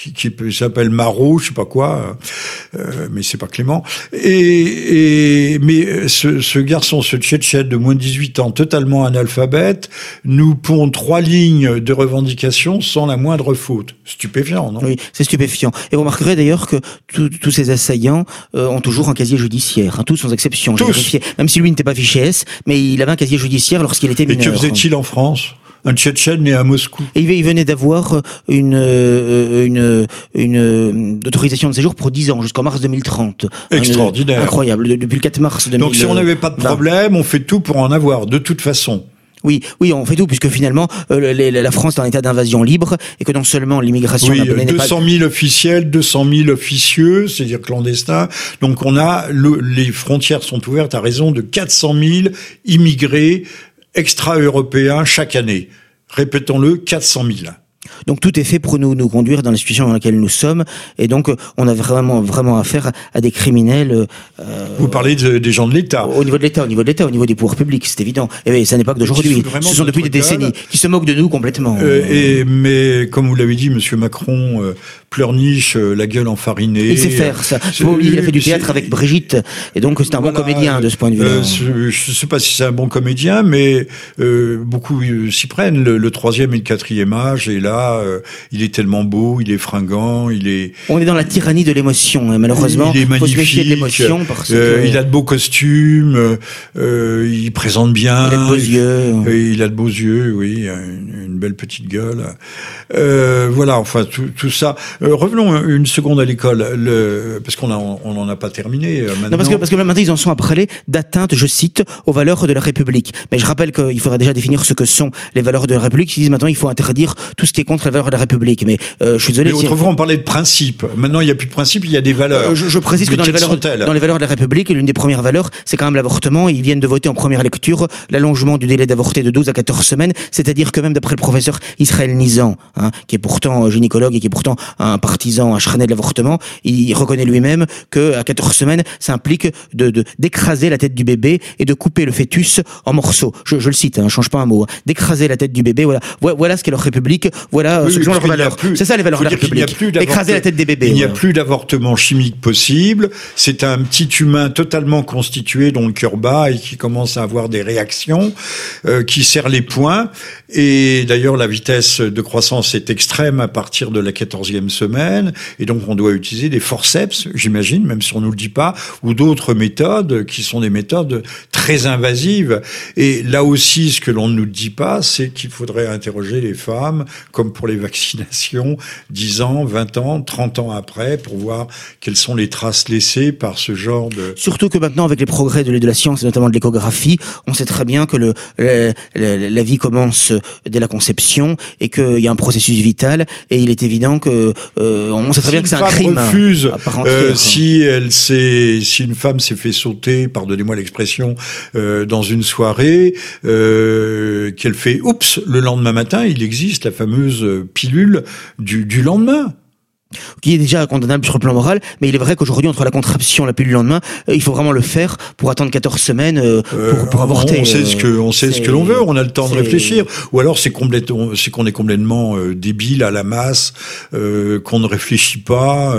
qui, qui s'appelle Marot, je sais pas quoi, euh, mais c'est pas Clément. Et, et mais ce, ce, garçon, ce Tchétchène de moins de 18 ans, totalement analphabète, nous pond trois lignes de revendication sans la moindre faute. Stupéfiant, non? Oui, c'est stupéfiant. Et vous remarquerez d'ailleurs que tous ces assaillants euh, ont toujours un casier judiciaire, hein, tous sans exception. Tous. Même si lui n'était pas fiché S, mais il avait un casier judiciaire lorsqu'il était mineur. Et que faisait-il en France? Un Tchétchène né à Moscou. Et il venait d'avoir euh, une, euh, une, une, euh, autorisation de séjour pour 10 ans, jusqu'en mars 2030. Extraordinaire. incroyable, depuis le 4 mars 2030. Donc si on n'avait pas de problème, on fait tout pour en avoir, de toute façon. Oui, oui, on fait tout puisque finalement la France est en état d'invasion libre et que non seulement l'immigration oui, 200 000 officiels, 200 000 officieux, c'est-à-dire clandestins. Donc on a les frontières sont ouvertes à raison de 400 000 immigrés extra-européens chaque année. Répétons-le, 400 000. Donc tout est fait pour nous, nous conduire dans la situation dans laquelle nous sommes, et donc on a vraiment vraiment affaire à des criminels. Euh, Vous parlez des gens de l'État. Au niveau de l'État, au niveau de l'État, au niveau des pouvoirs publics, c'est évident. Et ça n'est pas que d'aujourd'hui. Ce sont depuis des décennies qui se moquent de nous complètement. Euh, et mais comme vous l'avez dit, Monsieur Macron euh, pleurniche, euh, la gueule enfarinée. Il sait faire ça. il a fait du théâtre avec Brigitte, et donc c'est un bon comédien de ce point de vue-là. je, je sais pas si c'est un bon comédien, mais beaucoup s'y prennent. Le, le, troisième et le quatrième âge, et là euh, il est tellement beau, il est fringant, il est. On est dans la tyrannie de l'émotion, hein, malheureusement. Il est magnifique. de l'émotion parce euh, Il a de beaux costumes, euh, il présente bien. Il a de beaux yeux. Il a de beaux yeux, oui, une, belle petite gueule. voilà, enfin tout, ça. revenons une seconde à l'école, parce qu'on on n'en a pas terminé. Maintenant. Non, parce que parce que maintenant ils en sont à parler d'atteinte, je cite, aux valeurs de la République. Mais je rappelle qu'il faudrait déjà définir ce que sont les valeurs de la République. Ils disent maintenant il faut interdire tout ce qui est contre valeurs de la République, mais euh, je suis désolé. Mais autrefois, on parlait de principe. Maintenant, il n'y a plus de principe, il y a des valeurs. Euh, je, je, précise que dans les, valeurs, dans les valeurs de la République, l'une des premières valeurs, c'est quand même l'avortement. Ils viennent de voter en première lecture l'allongement du délai d'avorter de 12 à 14 semaines, c'est-à-dire que même d'après le professeur Israël Nizan, hein, qui est pourtant gynécologue et qui est pourtant un partisan acharné de l'avortement, il reconnaît lui-même que à 14 semaines, ça implique de d'écraser la tête du bébé et de couper le fœtus en morceaux. Je, je le cite, hein, change pas un mot. Hein. D'écraser la tête du bébé, voilà, voilà ce qu'est leur République, voilà leurs valeurs. C'est ça les valeurs de la République. Écraser la tête des bébés. Il n'y a plus d'avortement chimique possible. C'est un petit humain totalement constitué dont le cœur bat et qui commence à avoir des réactions, euh, qui serre les poings. Et d'ailleurs, la vitesse de croissance est extrême à partir de la quatorzième semaine. Et donc, on doit utiliser des forceps, j'imagine, même si on nous le dit pas, ou d'autres méthodes qui sont des méthodes très invasives. Et là aussi, ce que l'on ne nous dit pas, c'est qu'il faudrait interroger les femmes, comme pour les vaccinations, 10 ans, 20 ans, 30 ans après, pour voir quelles sont les traces laissées par ce genre de... Surtout que maintenant, avec les progrès de, la science, et notamment de l'échographie, on sait très bien que le, la vie commence dès la conception et qu'il y a un processus vital, et il est évident que euh, on sait très bien que c'est un crime. Refuse, euh, si elle s'est, si une femme s'est fait sauter, pardonnez-moi l'expression, euh, dans une soirée, euh, qu'elle fait oups le lendemain matin, il existe la fameuse pilule du, du lendemain qui est déjà condamnable sur le plan moral, mais il est vrai qu'aujourd'hui, entre la contraption et la pilule lendemain, euh, il faut vraiment le faire pour attendre 14 semaines euh, pour, pour, avorter. On sait ce que on sait ce que l'on veut, on a le temps de réfléchir. Ou alors c'est complètement, c'est qu'on est complètement débile à la masse, qu'on ne réfléchit pas.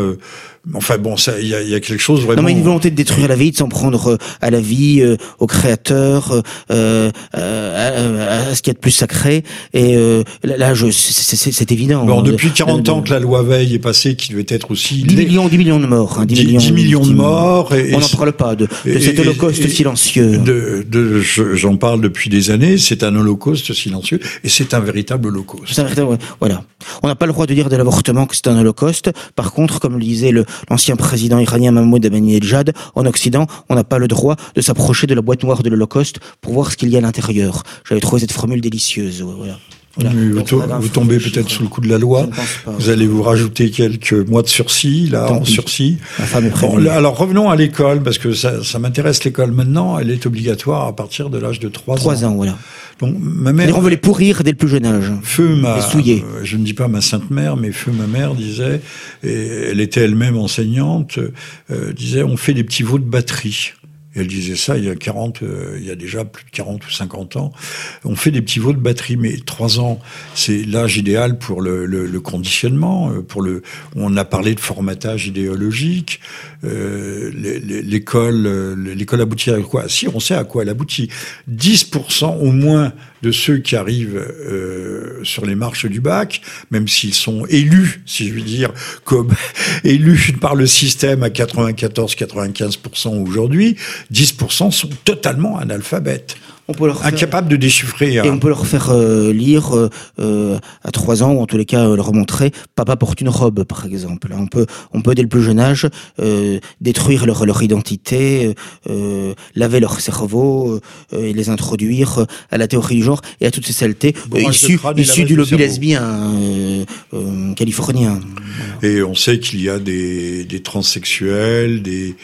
Enfin bon, ça, il y a, y a, quelque chose vraiment. Non, mais une volonté de détruire la vie, de s'en prendre euh, à la vie, euh, au créateur, euh, à, à, ce qu'il y a de plus sacré. Et euh, là, je, c'est évident. Bon, depuis 40 ans que la loi Veil est passée, qui devait être aussi 10 millions, 10 millions de morts, hein, 10, 10, millions, 10 millions de morts. Et, on n'en parle pas de, de cet holocauste silencieux. De, de j'en parle depuis des années. C'est un holocauste silencieux et c'est un véritable holocauste. Un véritable, voilà. On n'a pas le droit de dire de l'avortement que c'est un holocauste. Par contre, comme le disait le l'ancien président iranien Mahmoud Ahmadinejad, en Occident, on n'a pas le droit de s'approcher de la boîte noire de l'Holocauste pour voir ce qu'il y a à l'intérieur. J'avais trouvé cette formule délicieuse. Voilà. Voilà. Vous, vous, tombez peut-être sous le coup de la loi. Vous allez vous rajouter quelques mois de sursis, là, en sursis. Bon, alors revenons à l'école, parce que ça, ça m'intéresse l'école maintenant. Elle est obligatoire à partir de l'âge de 3, 3 ans. ans, voilà. Ma mère. on veut les pourrir dès le plus jeune âge. Feu ma. Euh, je ne dis pas ma sainte mère, mais feu ma mère disait, et elle était elle-même enseignante, euh, disait, on fait des petits veaux de batterie elle disait ça il y a 40, euh, il y a déjà plus de 40 ou 50 ans. On fait des petits veaux de batterie, mais trois ans, c'est l'âge idéal pour le, le, le, conditionnement. Euh, pour le, on a parlé de formatage idéologique. Euh, l'école, euh, l'école aboutit à quoi? Si, on sait à quoi elle aboutit. 10% au moins de ceux qui arrivent euh, sur les marches du bac, même s'ils sont élus, si je puis dire, comme élus par le système à 94-95% aujourd'hui, 10% sont totalement analphabètes. On peut leur incapables de déchiffrer. Et on peut leur faire euh, lire euh, euh, à trois ans ou en tous les cas leur montrer Papa porte une robe, par exemple. On peut, on peut dès le plus jeune âge détruire leur leur identité, laver leur cerveau et les introduire à la théorie du genre et à toutes ces saletés issues, issues du lobby lesbien californien. Et on sait qu'il y a des, des transsexuels, des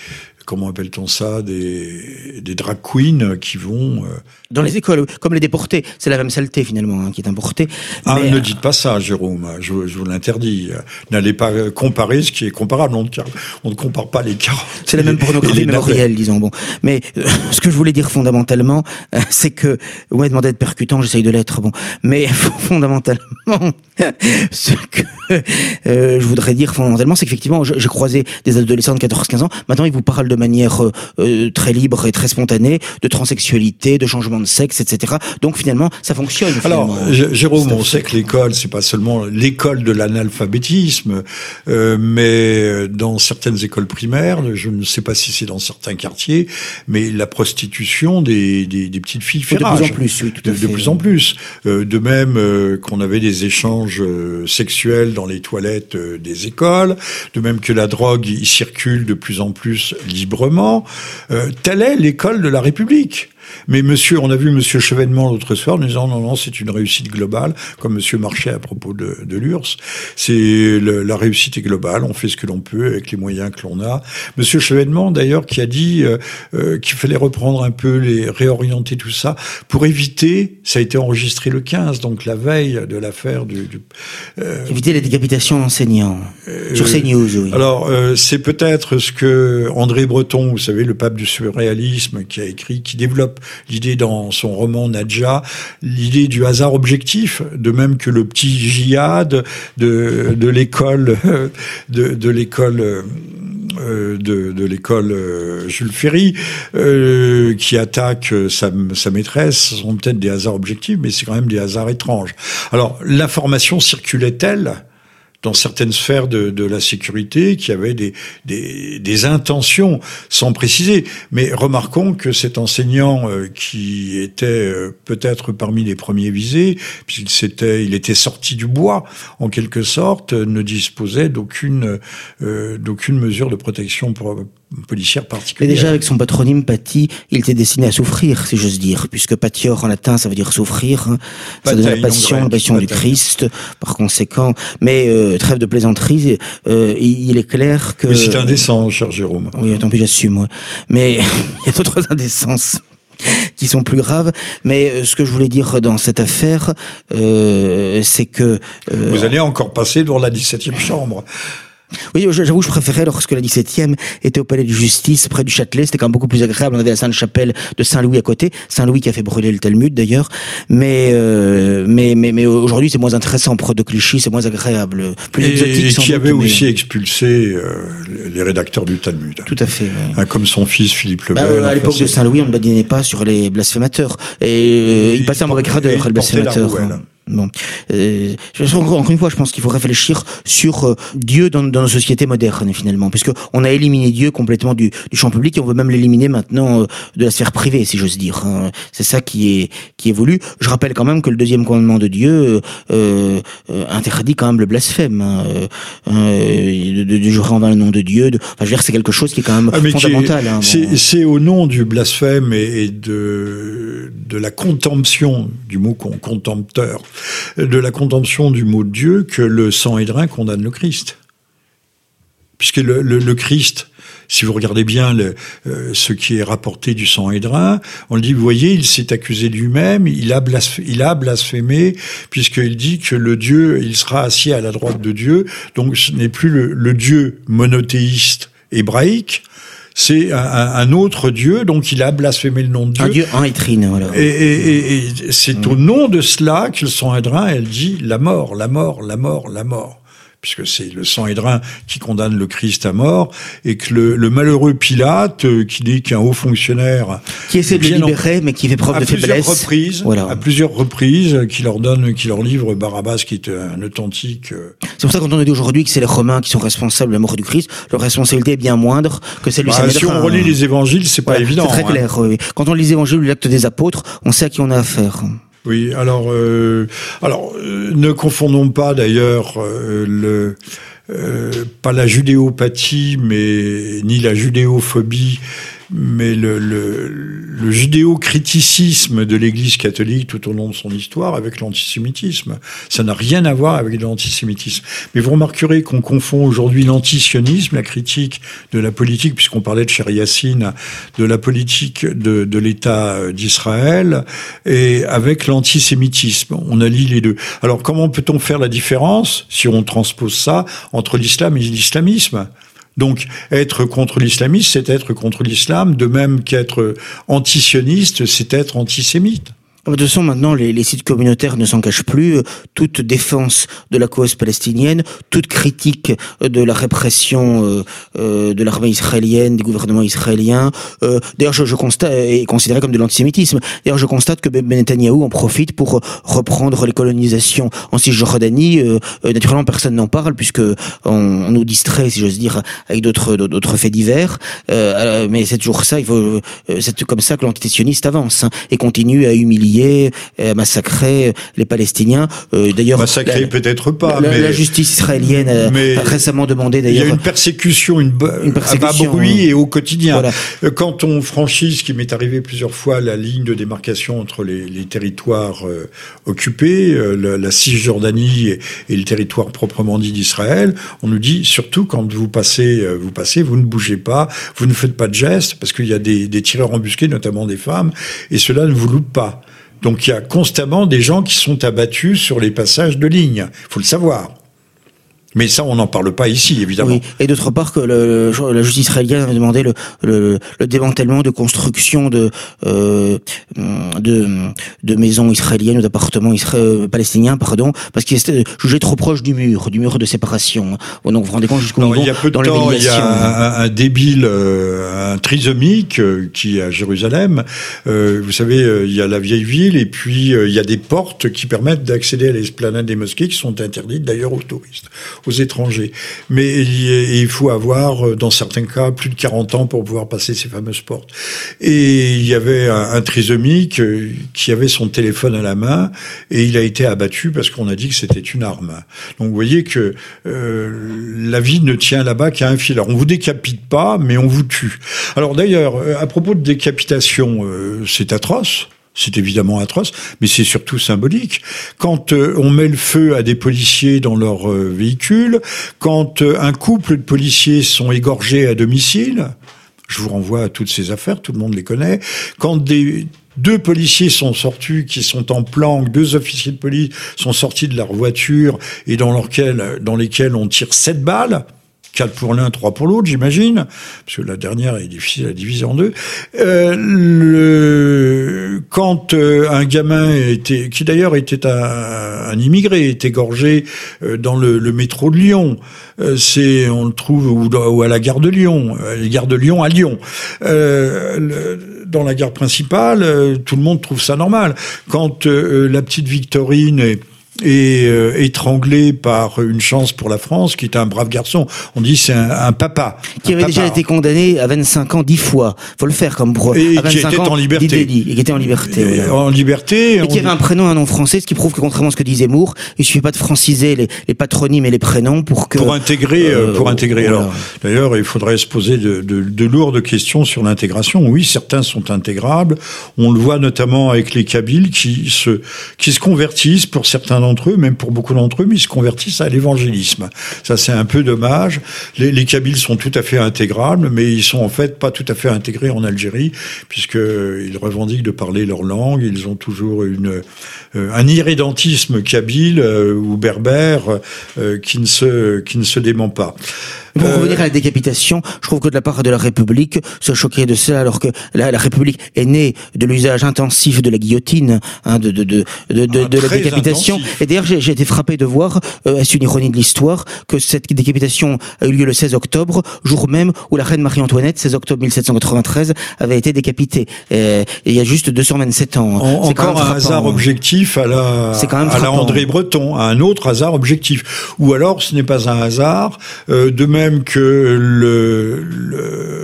comment appelle-t-on ça, des, des drag queens qui vont... Euh, Dans les écoles, comme les déportés, c'est la même saleté finalement hein, qui est importée. Ah, ne dites pas ça, Jérôme, je, je vous l'interdis. N'allez pas comparer ce qui est comparable, on ne, on ne compare pas les carottes. C'est la même pornographie mémorielle, disons. Bon, Mais euh, ce que je voulais dire fondamentalement, euh, c'est que, vous m'avez demandé d'être percutant, j'essaye de l'être, bon, mais fondamentalement, ce que je voudrais dire fondamentalement, c'est qu'effectivement, j'ai croisé des adolescents de 14-15 ans, maintenant ils vous parlent de manière euh, euh, très libre et très spontanée, de transsexualité, de changement de sexe, etc. Donc finalement, ça fonctionne. Alors, Jérôme, on sait que l'école, c'est pas seulement l'école de l'analphabétisme, euh, mais dans certaines écoles primaires, je ne sais pas si c'est dans certains quartiers, mais la prostitution des, des, des petites filles fait De plus en plus, oui, tout à de, fait. De plus en plus. Euh, de même euh, qu'on avait des échanges sexuels dans les toilettes des écoles, de même que la drogue y circule de plus en plus librement. Euh, telle est l'école de la République. Mais monsieur, on a vu monsieur Chevènement l'autre soir, nous disant non, non, c'est une réussite globale, comme monsieur Marchais à propos de, de l'URSS. C'est la réussite est globale, on fait ce que l'on peut avec les moyens que l'on a. Monsieur Chevènement, d'ailleurs, qui a dit euh, euh, qu'il fallait reprendre un peu, les réorienter tout ça, pour éviter, ça a été enregistré le 15, donc la veille de l'affaire du... du euh, éviter les décapitations d'enseignants, sur CNews, oui. Alors, c'est peut-être ce que André Breton, vous savez, le pape du surréalisme, qui a écrit, qui développe l'idée dans son roman Nadja, l'idée du hasard objectif, de même que le petit djihad de, l'école de, de l'école euh, de, de l'école euh, Jules Ferry euh, qui attaque sa, sa maîtresse. Ce sont peut-être des hasards objectifs mais c'est quand même des hasards étranges. Alors l'information circulait-elle? Dans certaines sphères de, la sécurité qui avaient des, intentions sans préciser. Mais remarquons que cet enseignant euh, qui était euh, peut-être parmi les premiers visés, puisqu'il s'était, était sorti du bois en quelque sorte, ne disposait d'aucune euh, d'aucune mesure de protection policière particulière. Mais déjà avec son patronyme Paty, il était destiné à souffrir, si j'ose dire, puisque Patior en latin ça veut dire souffrir, hein. ça donne la passion, la passion du Christ, par conséquent. Mais euh, trêve de plaisanterie, euh, il est clair que. Mais c'est indécent, cher Jérôme. Oui, tant pis, j'assume. Mais il y a d'autres indécences qui sont plus graves. Mais euh, ce que je voulais dire dans cette affaire, euh, c'est que... Euh, Vous allez encore passer dans la 17e chambre. Oui, j'avoue, je préférais lorsque la 17e était au palais de justice, près du Châtelet. C'était quand même beaucoup plus agréable. On avait la Sainte-Chapelle de Saint-Louis à côté. Saint-Louis qui a fait brûler le Talmud, d'ailleurs. Mais, euh, mais, mais, mais aujourd'hui, c'est moins intéressant. Pour de Clichy, c'est moins agréable. Plus et, exotique, et qui avait aussi expulsé euh, les rédacteurs du Talmud. Tout à fait. Hein, comme son fils Philippe le bah, À l'époque de Saint-Louis, on ne badinait pas sur les blasphémateurs. Et, il, il passait un mauvais quart d'heure, le blasphémateur. Bon, euh, encore une fois, je pense qu'il faut réfléchir sur euh, Dieu dans, dans nos sociétés modernes finalement, puisque on a éliminé Dieu complètement du, du champ public et on veut même l'éliminer maintenant euh, de la sphère privée, si j'ose dire. Hein. C'est ça qui est qui est voulu. Je rappelle quand même que le deuxième commandement de Dieu euh, interdit quand même le blasphème, hein, de, de, de, jurer en vain le nom de Dieu. De, enfin, je veux dire, c'est quelque chose qui est quand même ah, fondamental. Hein, c'est au nom du blasphème et, et de de la contemption du mot contempteur de la contemption du mot de Dieu que le Sanhédrin condamne le Christ. Puisque le, Christ, si vous regardez bien euh, ce qui est rapporté du Sanhédrin, on dit, vous voyez, il s'est accusé lui-même, il a, blasphémé, il a blasphémé, puisqu'il dit que le Dieu, il sera assis à la droite de Dieu, donc ce n'est plus le Dieu monothéiste hébraïque, c'est un, un, autre Dieu, donc il a blasphémé le nom de Dieu. Un Dieu en étrine, voilà. Et, et, et c'est mmh. au nom de cela que le Sanhédrin, elle dit la mort, la mort, la mort, la mort puisque c'est le Sanhédrin qui condamne le Christ à mort, et que le, le malheureux Pilate, euh, qui dit qu'un haut fonctionnaire... Qui essaie de le libérer, en, mais qui fait preuve de faiblesse. Reprises, voilà. À plusieurs reprises, qui leur donne, qui leur livre Barabbas, qui est un authentique... Euh, c'est pour ça quand on dit aujourd'hui que c'est les Romains qui sont responsables de la mort du Christ, leur responsabilité est bien moindre que celle du bah, Si on relit les évangiles, c'est pas évident. C'est très clair, hein. oui. Quand on lit les évangiles l'acte des apôtres, on sait à qui on a affaire. Oui, alors, euh, euh, ne confondons pas d'ailleurs euh, le pas la judéopathie, mais ni la judéophobie mais le, le, le judéo-criticisme de l'Église catholique tout au long de son histoire avec l'antisémitisme. Ça n'a rien à voir avec l'antisémitisme. Mais vous remarquerez qu'on confond aujourd'hui l'antisionisme, la critique de la politique, puisqu'on parlait de Cher Yassine, de la politique de, de l'État d'Israël, et avec l'antisémitisme. On allie les deux. Alors comment peut-on faire la différence, si on transpose ça, entre l'islam et l'islamisme? Donc être contre l'islamisme, c'est être contre l'islam, de même qu'être antisioniste, c'est être antisémite. De toute façon, maintenant, les, sites communautaires ne s'en cachent plus. Toute défense de la cause palestinienne, toute critique de la répression euh, euh, de l'armée israélienne, des gouvernements israéliens. Euh, D'ailleurs, je, constate, est considéré comme de l'antisémitisme. D'ailleurs, je constate que Ben Netanyahu en profite pour reprendre les colonisations en Cisjordanie. Euh, naturellement, personne n'en parle puisque on, on, nous distrait, si j'ose dire, avec d'autres d'autres faits divers. Euh, mais c'est toujours ça. Il faut, c'est comme ça que l'antisioniste avance hein, et continue à humilier pillé, a massacré les Palestiniens. d'ailleurs, massacré peut-être pas, la, mais la justice israélienne a récemment demandé d'ailleurs. Il y a une persécution, une, une persécution, à bas bruit et au quotidien. Quand on franchit, ce qui m'est arrivé plusieurs fois, la ligne de démarcation entre les, les territoires occupés, la, la, Cisjordanie et, et, le territoire proprement dit d'Israël, on nous dit surtout quand vous passez, vous passez, vous ne bougez pas, vous ne faites pas de gestes parce qu'il y a des, des tireurs embusqués, notamment des femmes, et cela ne vous loupe pas. Donc il y a constamment des gens qui sont abattus sur les passages de ligne. Faut le savoir. Mais ça, on n'en parle pas ici, évidemment. Oui. Et d'autre part, que le, la justice israélienne avait demandé le, le, le démantèlement de construction de, euh, de, de maisons israéliennes ou d'appartements euh, palestiniens, pardon, parce qu'ils étaient jugés trop proches du mur, du mur de séparation. Donc vous vous rendez compte jusqu'au niveau il y a peu de temps, il y a un, débile, euh, un trisomique euh, qui est à Jérusalem. Euh, vous savez, il y a la vieille ville et puis il y a des portes qui permettent d'accéder à l'esplanade des mosquées qui sont interdites d'ailleurs aux touristes aux étrangers. Mais il faut avoir, euh, dans certains cas, plus de 40 ans pour pouvoir passer ces fameuses portes. Et il y avait un, trisomique euh, qui avait son téléphone à la main et il a été abattu parce qu'on a dit que c'était une arme. Donc vous voyez que euh, la vie ne tient là-bas qu'à un fil. Alors on vous décapite pas, mais on vous tue. Alors d'ailleurs, à propos de décapitation, c'est atroce c'est évidemment atroce, mais c'est surtout symbolique. Quand euh, on met le feu à des policiers dans leur euh, véhicule, quand euh, un couple de policiers sont égorgés à domicile, je vous renvoie à toutes ces affaires, tout le monde les connaît, quand des deux policiers sont sortis, qui sont en planque, deux officiers de police sont sortis de leur voiture et dans, dans lesquels on tire sept balles, 4 pour l'un, 3 pour l'autre, j'imagine, parce que la dernière est difficile à diviser en deux. Euh, quand euh, un gamin était, qui d'ailleurs était un, immigré, est égorgé euh, dans le, métro de Lyon, c'est, on le trouve ou, à la gare de Lyon, la gare de Lyon à Lyon. Dans la gare principale, tout le monde trouve ça normal. Quand la petite Victorine est et euh, étranglé par une chance pour la France, qui est un brave garçon. On dit c'est un, papa. Qui avait déjà été condamné à 25 ans dix fois. Faut le faire comme pro. Et qui était en liberté. Et qui était en liberté. En liberté. Et qui avait un prénom, un nom français, ce qui prouve que contrairement à ce que disait Moore, il suffit pas de franciser les, les patronymes et les prénoms pour que. Pour intégrer, euh, pour intégrer. Alors, d'ailleurs, il faudrait se poser de, de, de lourdes questions sur l'intégration. Oui, certains sont intégrables. On le voit notamment avec les Kabyles qui se, qui se convertissent pour certains d'entre eux, même pour beaucoup d'entre eux, mais ils se convertissent à l'évangélisme. Ça, c'est un peu dommage. Les, les Kabyles sont tout à fait intégrables, mais ils sont en fait pas tout à fait intégrés en Algérie, puisqu'ils revendiquent de parler leur langue. Ils ont toujours une, euh, un irrédentisme kabyle euh, ou berbère euh, qui, ne se, qui ne se dément pas. Pour revenir à la décapitation, je trouve que de la part de la République, se choquer de cela alors que la, la République est née de l'usage intensif de la guillotine, hein, de, de, de, de, ah, de la décapitation. Et d'ailleurs, j'ai été frappé de voir, euh, est-ce une ironie de l'histoire, que cette décapitation a eu lieu le 16 octobre, jour même où la reine Marie-Antoinette, 16 octobre 1793, avait été décapitée. Et, il y a juste 227 ans. encore un hasard objectif à la, à la André Breton, un autre hasard objectif. Ou alors, ce n'est pas un hasard, euh, de même que le,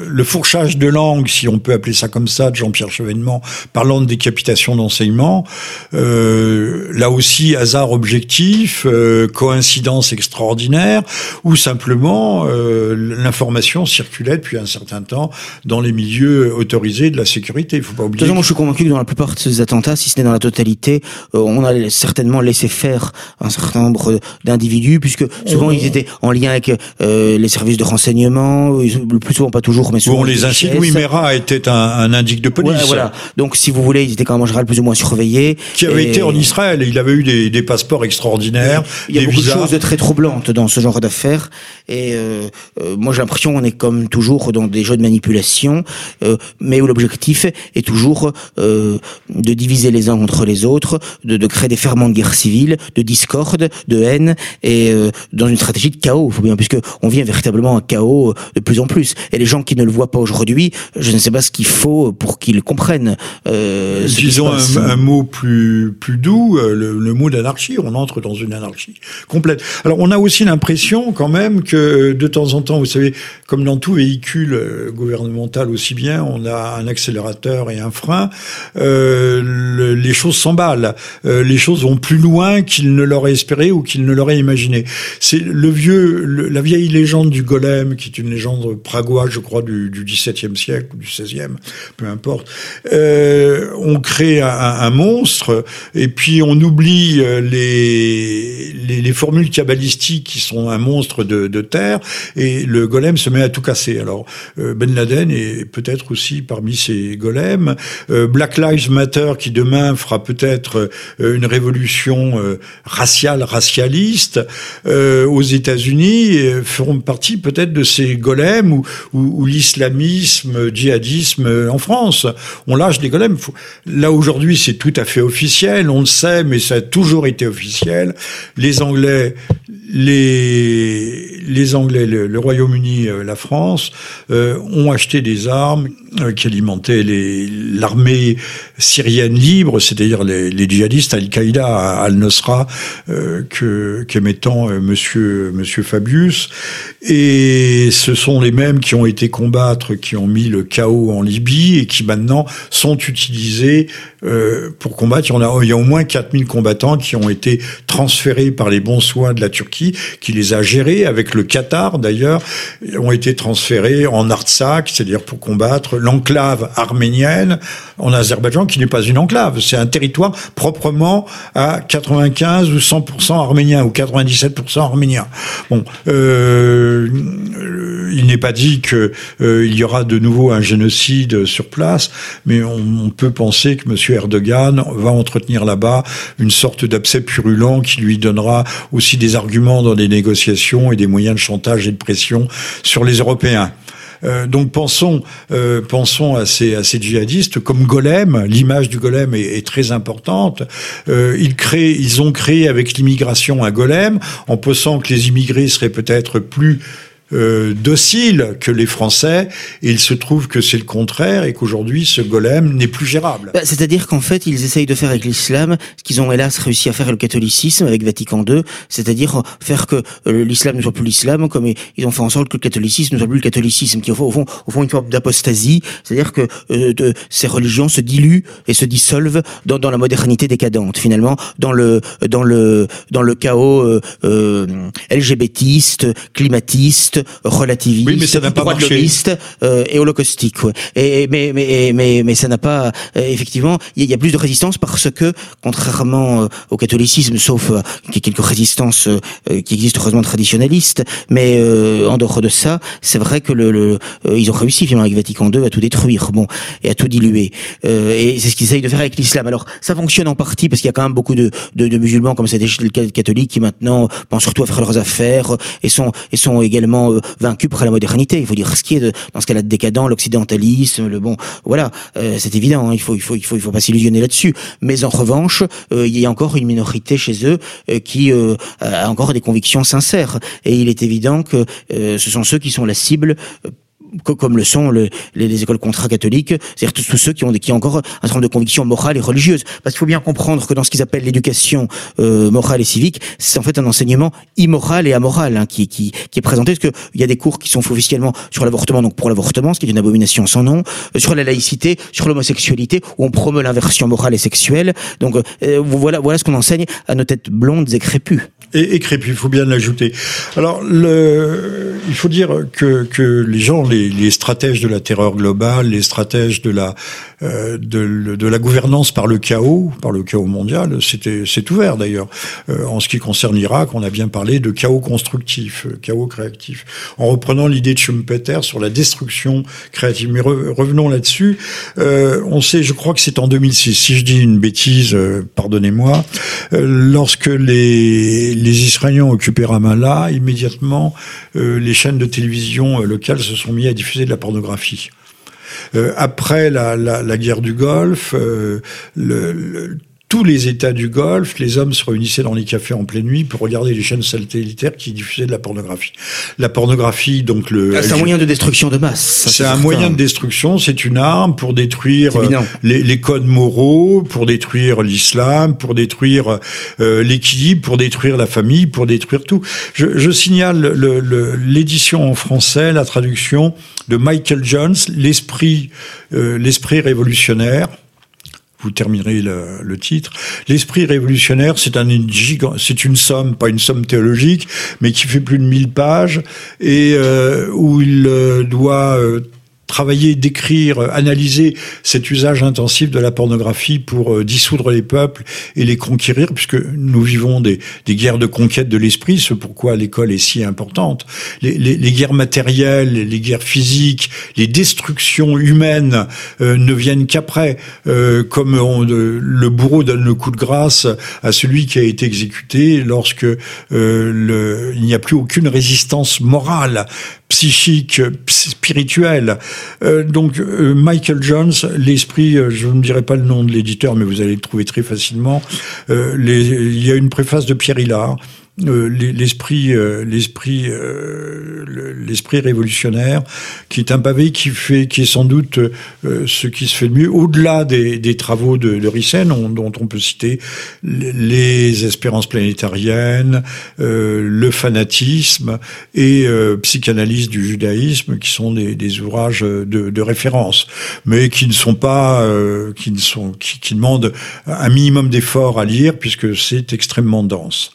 le, fourchage de langue, si on peut appeler ça comme ça, de Jean-Pierre Chevènement, parlant de décapitation d'enseignement, euh, là aussi hasard objectif, euh, coïncidence extraordinaire, ou simplement euh, l'information circulait depuis un certain temps dans les milieux autorisés de la sécurité. Il faut pas oublier. moi, je suis convaincu que dans la plupart de ces attentats, si ce n'est dans la totalité, euh, on a certainement laissé faire un certain nombre d'individus, puisque souvent ils étaient en lien avec les services de renseignement, le plus souvent pas toujours, mais souvent. on les incite. Oui, Mera était un, un indique de police. voilà. Donc, si vous voulez, ils étaient quand même en général plus ou moins surveillés. Qui avait été en Israël. Il avait eu des, des passeports extraordinaires. Il y a des beaucoup visas. de choses très troublantes dans ce genre d'affaires. Et euh, euh, moi, j'ai l'impression qu'on est comme toujours dans des jeux de manipulation, euh, mais où l'objectif est toujours euh, de diviser les uns contre les autres, de, de, créer des ferments de guerre civile, de discorde, de haine, et euh, dans une stratégie de chaos. Faut bien, puisque on vient véritablement un chaos de plus en plus. Et les gens qui ne le voient pas aujourd'hui, je ne sais pas ce qu'il faut pour qu'ils comprennent. Euh, Disons un, mot plus plus doux, euh, le, mot d'anarchie. On entre dans une anarchie complète. Alors on a aussi l'impression quand même que de temps en temps, vous savez, comme dans tout véhicule euh, gouvernemental aussi bien, on a un accélérateur et un frein. Euh, les choses s'emballent, euh, les choses vont plus loin qu'ils ne l'auraient espéré ou qu'ils ne l'auraient imaginé. C'est le vieux, la vieille légende du golem, qui est une légende pragoise, je crois, du, XVIIe siècle ou du XVIe, peu importe. Euh, on crée un, un, monstre et puis on oublie euh, les, les, les, formules cabalistiques qui sont un monstre de, de, terre et le golem se met à tout casser. Alors euh, Ben Laden est peut-être aussi parmi ces golems. Euh, Black Lives Matter qui demain fera peut-être une révolution raciale, racialiste aux États-Unis feront partie peut-être de ces golems ou, ou, l'islamisme, djihadisme en France. On lâche des golems. Là aujourd'hui, c'est tout à fait officiel, on le sait, mais ça a toujours été officiel. Les Anglais, les, les Anglais, le, Royaume-Uni, euh, la France, euh, ont acheté des armes euh, qui alimentaient l'armée syrienne libre, c'est-à-dire les, les, djihadistes Al-Qaïda, Al-Nusra, que qu'émettant Monsieur Monsieur Fabius, et ce sont les mêmes qui ont été combattre, qui ont mis le chaos en Libye et qui maintenant sont utilisés euh, pour combattre. Il y, en a, il y a au moins 4000 combattants qui ont été transférés par les bons soins de la Turquie, qui les a gérés avec le Qatar d'ailleurs, ont été transférés en Artsakh, c'est-à-dire pour combattre l'enclave arménienne en Azerbaïdjan, qui n'est pas une enclave, c'est un territoire proprement à 95 ou 100% arménien ou 97% arménien. Bon, euh, il n'est pas dit que euh, il y aura de nouveau un génocide sur place, mais on, on peut penser que Monsieur Erdogan va entretenir là-bas une sorte d'abcès purulent qui lui donnera aussi des arguments dans des négociations et des moyens de chantage et de pression sur les Européens. Euh, donc pensons, euh, pensons à ces, à ces djihadistes comme golem. L'image du golem est, est très importante. Euh, ils créent, ils ont créé avec l'immigration un golem en pensant que les immigrés seraient peut-être plus euh, docile que les Français. Et il se trouve que c'est le contraire et qu'aujourd'hui, ce golem n'est plus gérable. Bah, c'est-à-dire qu'en fait, ils essayent de faire avec l'islam ce qu'ils ont hélas réussi à faire avec le catholicisme, avec Vatican II, c'est-à-dire faire que euh, l'islam ne soit plus l'islam, comme ils ont fait en sorte que le catholicisme ne soit plus le catholicisme, qui fond, au fond, au fond une forme d'apostasie, c'est-à-dire que euh, de, ces religions se diluent et se dissolvent dans, dans la modernité décadente, finalement, dans le dans le dans le chaos euh, euh LGBTiste, climatiste, relativiste, oui, mais ça n'a pas marché. Euh, et holocaustique. Ouais. Et mais mais mais mais ça n'a pas euh, effectivement. Il y, a plus de résistance parce que contrairement euh, au catholicisme, sauf qu'il y a quelques résistances qui existent heureusement traditionnalistes, mais en dehors de ça, c'est vrai que le, le ils ont réussi finalement avec Vatican II à tout détruire, bon, et à tout diluer. et c'est ce qu'ils essayent de faire avec l'islam. Alors ça fonctionne en partie parce qu'il y a quand même beaucoup de, de, de musulmans comme c'était le catholique qui maintenant pensent surtout à faire leurs affaires et sont et sont également euh, vaincu par la modernité. Il faut dire ce qui est de, dans ce cas-là de décadent, l'occidentalisme, le bon, voilà, euh, c'est évident. Hein, il faut, il faut, il faut, il faut pas s'illusionner là-dessus. Mais en revanche, euh, il y a encore une minorité chez eux qui a encore des convictions sincères. Et il est évident que ce sont ceux qui sont la cible comme le sont les, les, écoles contrat catholiques, c'est-à-dire tous, ceux qui ont, qui ont encore un certain nombre de convictions morales et religieuses. Parce qu'il faut bien comprendre que dans ce qu'ils appellent l'éducation euh, morale et civique, c'est en fait un enseignement immoral et amoral hein, qui, qui, qui, est présenté, parce qu'il y a des cours qui sont officiellement sur l'avortement, donc pour l'avortement, ce qui est une abomination sans nom, euh, sur la laïcité, sur l'homosexualité, où on promeut l'inversion morale et sexuelle. Donc euh, voilà, voilà ce qu'on enseigne à nos têtes blondes et crépues. Et, et crépues, il faut bien l'ajouter. Alors, le, il faut dire que, que les gens, les les, stratèges de la terreur globale, les stratèges de la euh, de, de, la gouvernance par le chaos, par le chaos mondial, c'était c'est ouvert d'ailleurs. Euh, en ce qui concerne l'Irak, on a bien parlé de chaos constructif, euh, chaos créatif. En reprenant l'idée de Schumpeter sur la destruction créative. Mais revenons là-dessus. on sait, je crois que c'est en 2006. Si je dis une bêtise, pardonnez-moi. lorsque les les Israéliens ont occupé Ramallah, immédiatement les chaînes de télévision locales se sont mis à diffuser de la pornographie. Euh, après la, la, la, guerre du Golfe, euh, le, tous les États du Golfe, les hommes se réunissaient dans les cafés en pleine nuit pour regarder les chaînes satellitaires qui diffusaient de la pornographie. La pornographie, donc le... Ah, c'est un moyen de destruction de masse. C'est un moyen de destruction, c'est une arme pour détruire euh, les, les, codes moraux, pour détruire l'islam, pour détruire euh, l'équilibre, pour détruire la famille, pour détruire tout. Je, je signale l'édition en français, la traduction de Michael Jones, l'esprit, euh, l'esprit révolutionnaire vous terminerez le, titre. L'esprit révolutionnaire, c'est un c'est une somme, pas une somme théologique, mais qui fait plus de 1000 pages et euh, où il euh, doit euh, travailler, décrire, analyser cet usage intensif de la pornographie pour euh, dissoudre les peuples et les conquérir, puisque nous vivons des, des guerres de conquête de l'esprit, ce pourquoi l'école est si importante. Les, les, les, guerres matérielles, les guerres physiques, les destructions humaines euh, ne viennent qu'après, euh, comme le bourreau donne le coup de grâce à celui qui a été exécuté lorsque le, il n'y a plus aucune résistance morale psychique, spirituel. Euh, donc euh, Michael Jones, l'esprit, euh, je ne dirai pas le nom de l'éditeur, mais vous allez le trouver très facilement. Il y a une préface de Pierre Hillard euh, l'esprit euh, l'esprit euh, l'esprit révolutionnaire qui est un pavé qui fait qui est sans doute ce qui se fait de mieux au-delà des, des travaux de, de Rissen dont on peut citer les espérances planétariennes le fanatisme et psychanalyse du judaïsme qui sont des, des ouvrages de, de, référence mais qui ne sont pas qui ne sont qui, qui demandent un minimum d'effort à lire puisque c'est extrêmement dense.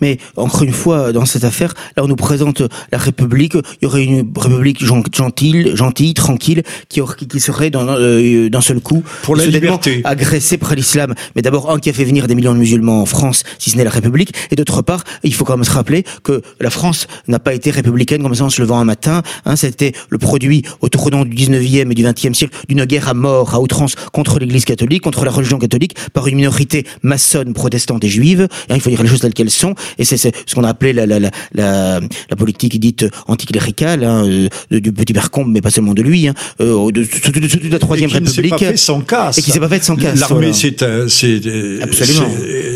Mais encore une fois, dans cette affaire, là, on nous présente la République. Il y aurait une République gentille, gentille, tranquille, qui, qui serait euh, d'un seul coup pour la liberté agressée par l'islam. Mais d'abord, un qui a fait venir des millions de musulmans en France, si ce n'est la République, et d'autre part, il faut quand même se rappeler que la France n'a pas été républicaine comme ça en se levant un matin. Hein, C'était le produit au tournant du 19e et du 20e siècle d'une guerre à mort, à outrance contre l'Église catholique, contre la religion catholique, par une minorité maçonne, protestante et juive. Il faut dire les choses telles qu'elles sont. Et c'est ce qu'on a appelé la, la, la, la, politique dite anticléricale hein, euh, du petit Bercombe, mais pas seulement de lui, hein, euh, de, de, la troisième et qui République. Ne pas fait sans casse. Et qui s'est pas fait sans casse. L'armée c'est euh, absolument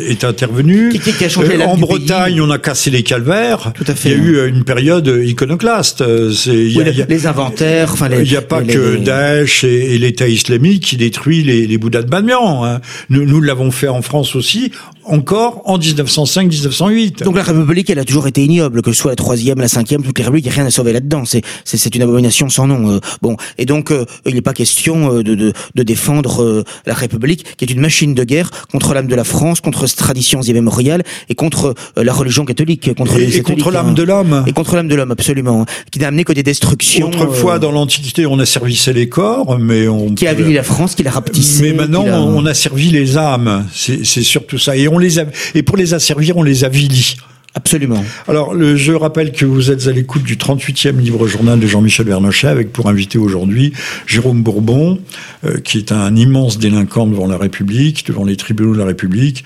est, intervenue. Qui, qui a changé en Bretagne, on a cassé les calvaires. Tout à fait. Il y a eu une période iconoclaste. Il y a, les inventaires. Il n'y a pas que Daesh et, l'État islamique qui détruit les, les Bouddhas de Bamiyan. Hein. Nous, nous l'avons fait en France aussi, encore en 1905-1908. Donc la République, elle a toujours été ignoble, que ce soit la troisième, la cinquième, toutes les républiques, il n'y a rien à sauver là-dedans. C'est, une abomination sans nom. Euh, bon, et donc euh, il n'est pas question euh, de, de, de, défendre la République, qui est une machine de guerre contre l'âme de la France, contre ses traditions immémoriales et contre la religion catholique, contre et, et contre l'âme hein. de l'homme. Et contre l'âme de l'homme, absolument, hein, qui n'a amené que des destructions. Autrefois, dans l'Antiquité, on a servi les corps, mais on qui a la France, qui l'a rapetissé. Mais maintenant, on a servi les âmes. C'est, c'est surtout ça. Et on les a, et pour les asservir, on les avilit. Absolument. Alors, le, je rappelle que vous êtes à l'écoute du 38e livre journal de Jean-Michel Vernochet, avec pour invité aujourd'hui Jérôme Bourbon, euh, qui est un immense délinquant devant la République, devant les tribunaux de la République,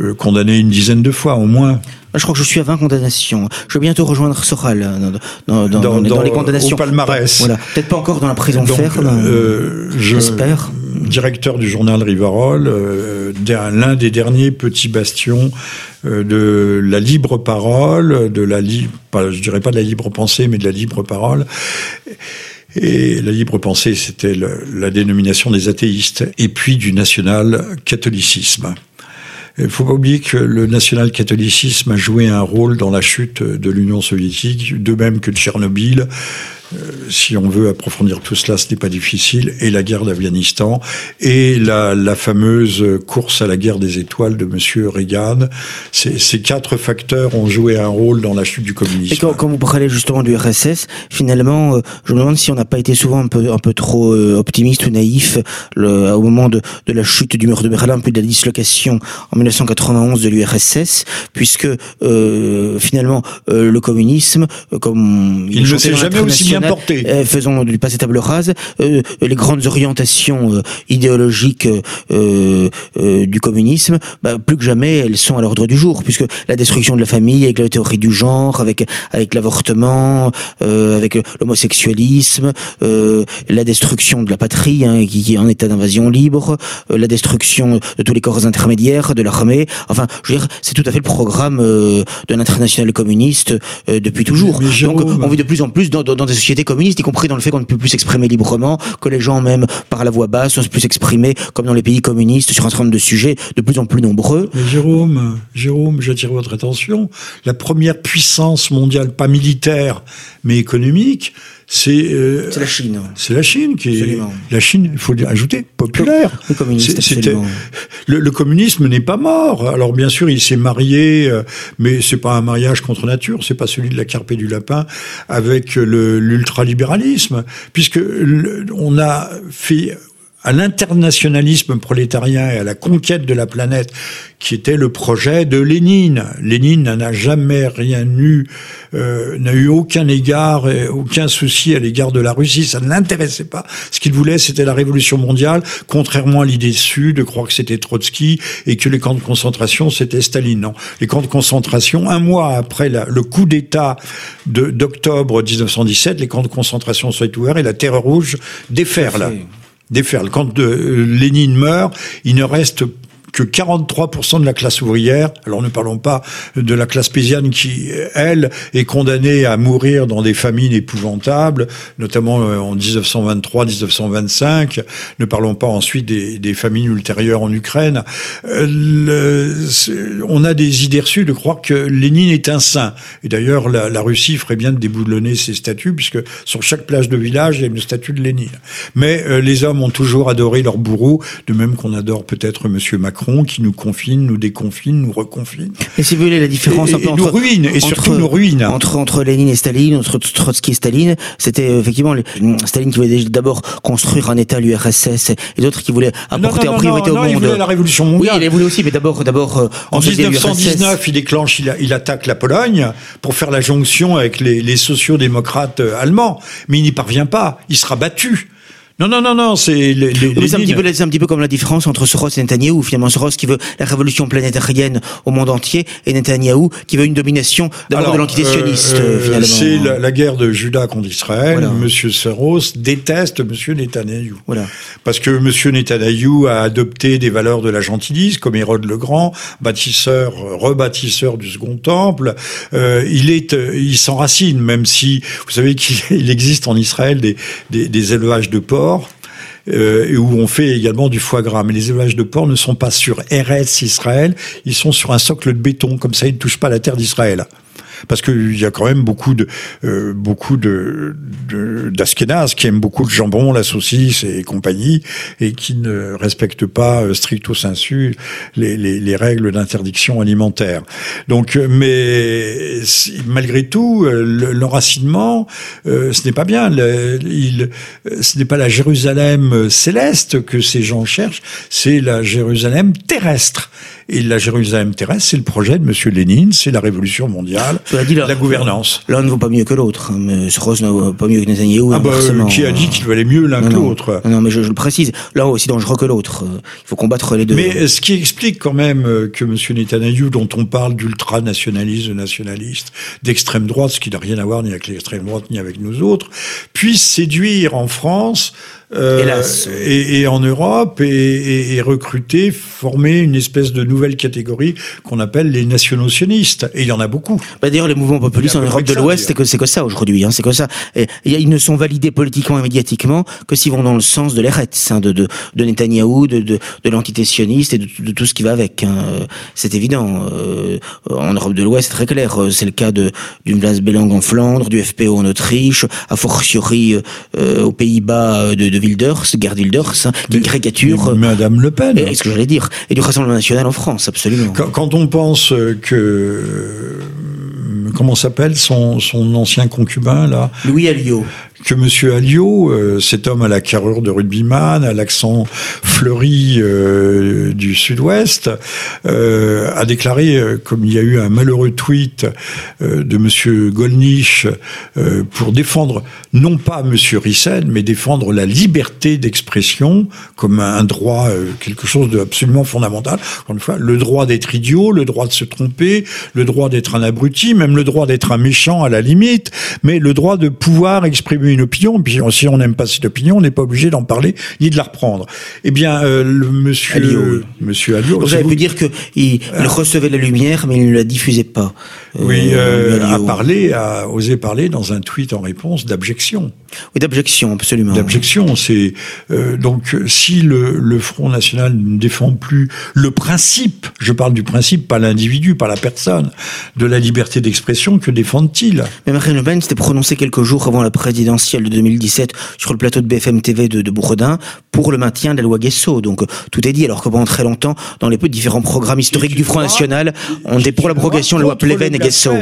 euh, condamné une dizaine de fois au moins. Je crois que je suis à 20 condamnations. Je vais bientôt rejoindre Soral euh, dans, dans, dans, les condamnations. Au palmarès. Voilà. Peut-être pas encore dans la prison ferme. Euh, J'espère. Directeur du journal Rivarol, euh, l'un des derniers petits bastions euh, de la libre parole, de la libre, je dirais pas de la libre pensée, mais de la libre parole. Et la libre pensée, c'était la dénomination des athéistes, et puis du national-catholicisme. Il faut pas oublier que le national-catholicisme a joué un rôle dans la chute de l'Union soviétique, de même que Tchernobyl, si on veut approfondir tout cela, ce n'est pas difficile, et la guerre d'Afghanistan, et la, la, fameuse course à la guerre des étoiles de Monsieur Reagan. Ces, ces quatre facteurs ont joué un rôle dans la chute du communisme. Et quand, quand vous parlez justement du RSS, finalement, euh, je me demande si on n'a pas été souvent un peu, un peu trop euh, optimiste ou naïf le, au moment de, de, la chute du mur de Berlin, puis de la dislocation en 1991 de l'URSS, puisque finalement le communisme, comme il, ne s'est jamais aussi bien euh, faisons du passé table rase, euh, les grandes orientations euh, idéologiques du communisme, bah, plus que jamais, elles sont à l'ordre du jour, puisque la destruction de la famille, avec la théorie du genre, avec avec l'avortement, avec l'homosexualisme, la destruction de la patrie, hein, qui, est en état d'invasion libre, la destruction de tous les corps intermédiaires de l'armée. Enfin, je veux dire, c'est tout à fait le programme de l'international communiste depuis toujours. Donc, on vit de plus en plus dans, dans, des sociétés communistes, y compris dans le fait qu'on ne peut plus s'exprimer librement, que les gens même par la voix basse ne plus s'exprimer comme dans les pays communistes sur un certain nombre de sujets de plus en plus nombreux. Jérôme, Jérôme, j'attire votre attention. La première puissance mondiale, pas militaire, mais économique, c'est euh, la Chine. C'est la Chine qui est la Chine. Il faut ajouter populaire. Le, le, le, communisme n'est pas mort. Alors bien sûr, il s'est marié, euh, mais c'est pas un mariage contre nature. C'est pas celui de la carpe et du lapin avec l'ultralibéralisme, puisque on a fait à l'internationalisme prolétarien et à la conquête de la planète, qui était le projet de Lénine. Lénine n'a jamais rien eu, euh, n'a eu aucun égard, et aucun souci à l'égard de la Russie. Ça ne l'intéressait pas. Ce qu'il voulait, c'était la révolution mondiale, contrairement à l'idée sud de croire que c'était Trotsky et que les camps de concentration, c'était Staline. Non, les camps de concentration, un mois après le coup d'État d'octobre 1917, les camps de concentration sont ouverts et la Terre rouge déferle déferle. Quand euh, Lénine meurt, il ne reste que 43% de la classe ouvrière, alors ne parlons pas de la classe paysanne qui, elle, est condamnée à mourir dans des famines épouvantables, notamment euh, en 1923-1925, ne parlons pas ensuite des, famines ultérieures en Ukraine. Euh, on a des idées reçues de croire que Lénine est un saint. Et d'ailleurs, la, la, Russie ferait bien de déboulonner ses statues, puisque sur chaque plage de village, il y a une statue de Lénine. Mais euh, les hommes ont toujours adoré leur bourreau, de même qu'on adore peut-être Monsieur Macron qui nous confine, nous déconfine, nous reconfine. Et si vous voulez la différence entre, nous ruine et surtout nous ruine entre entre Lénine et Staline, entre Trotsky et Staline, c'était euh, effectivement Staline qui voulait d'abord construire un État l'URSS et d'autres qui voulaient apporter en priorité au monde. Il voulait la révolution mondiale. Oui, il voulait aussi, mais d'abord d'abord euh, en 1919, il déclenche, il, il, attaque la Pologne pour faire la jonction avec les, les sociaux-démocrates euh, allemands, mais il n'y parvient pas. Il sera battu. Non, non, non, non, c'est les, les, c'est un, petit peu, un petit peu comme la différence entre Soros et Netanyahou. Finalement, Soros qui veut la révolution planétarienne au monde entier et Netanyahou qui veut une domination d'abord de l'entité sioniste. Euh, euh, finalement. C'est la, la, guerre de Judas contre Israël. Monsieur Soros déteste Monsieur Netanyahou. Voilà. Parce que Monsieur Netanyahou a adopté des valeurs de la gentillise, comme Hérode le Grand, bâtisseur, rebâtisseur du Second Temple. Euh, il est, euh, il s'enracine, même si vous savez qu'il existe en Israël des, des, des élevages de porcs euh, où on fait également du foie gras. Mais les élevages de porc ne sont pas sur RS Israël, ils sont sur un socle de béton, comme ça ils ne touchent pas la terre d'Israël parce qu'il y a quand même beaucoup de euh, beaucoup de d'Askénaz qui aiment beaucoup le jambon, la saucisse et compagnie, et qui ne respectent pas euh, stricto sensu les, les, les règles d'interdiction alimentaire. Donc, euh, mais malgré tout, l'enracinement, ce n'est pas bien. Le, il, ce n'est pas la Jérusalem céleste que ces gens cherchent, c'est la Jérusalem terrestre. Et la Jérusalem terrestre, c'est le projet de M. Lénine, c'est la révolution mondiale, dit, la gouvernance. L'un ne vaut pas mieux que l'autre. Hein, mais Soros ne vaut pas mieux que Netanyahu. Ah bah, qui a dit qu'il valait mieux l'un que l'autre non, mais je, je, le précise. L'un aussi dangereux que l'autre. Il faut combattre les deux. Mais ce qui explique quand même euh, que M. Netanyahu, dont on parle d'ultra-nationaliste, de nationaliste, d'extrême droite, ce qui n'a rien à voir ni avec l'extrême droite ni avec nous autres, puisse séduire en France euh, et, et, en Europe et, et, recruter, former une espèce de nouvelle catégorie qu'on appelle les nationaux sionistes. Et il y en a beaucoup. Bah D'ailleurs, les mouvements populistes en Europe de l'Ouest, c'est que c'est que ça aujourd'hui. Hein, c'est que ça. Et, ils ne sont validés politiquement et médiatiquement que s'ils vont dans le sens de l'Eretz, hein, de, de, de Netanyahou, de, de, de l'entité sioniste et de, de, tout ce qui va avec. Hein. C'est évident. Euh, en Europe de l'Ouest, c'est très clair. C'est le cas de d'une place Bélang en Flandre, du FPO en Autriche, a fortiori euh, aux Pays-Bas de, de Wilders, Gerd Wilders, hein, qui caricature. Madame Le Pen. Et, ce que j'allais dire. Et du Rassemblement national en France, absolument. Quand, quand on pense que comment s'appelle son, son ancien concubin là? Louis Alliot que Monsieur Alliot, euh, cet homme à la carrure de rugbyman, à l'accent fleuri euh, du Sud-Ouest, euh, a déclaré, comme il y a eu un malheureux tweet de Monsieur Golnisch pour défendre non pas Monsieur Rissen, mais défendre la liberté d'expression comme un droit, quelque chose d'absolument fondamental. Encore une fois, le droit d'être idiot, le droit de se tromper, le droit d'être un abruti, même le droit d'être un méchant à la limite, mais le droit de pouvoir exprimer une opinion. Puis si on n'aime pas cette opinion, on n'est pas obligé d'en parler ni de la reprendre. Eh bien, euh, le monsieur Alliot, monsieur Alliot, vous avez pu dire qu'il il ah. recevait la lumière, mais il ne la diffusait pas. Oui, euh, euh a parlé, a osé parler dans un tweet en réponse d'abjection. Oui, d'abjection, absolument. D'abjection, c'est euh, donc si le, le Front National ne défend plus le principe, je parle du principe, pas l'individu, pas la personne, de la liberté d'expression, que défendent-ils? Mais Marine Le Pen s'était prononcée quelques jours avant la présidentielle de 2017 sur le plateau de BFM TV de, de Bourdin pour le maintien de la loi Guesso. Donc tout est dit, alors que pendant très longtemps, dans les différents programmes historiques du Front National, on était pour l'abrogation de la loi Pleven et Guesso.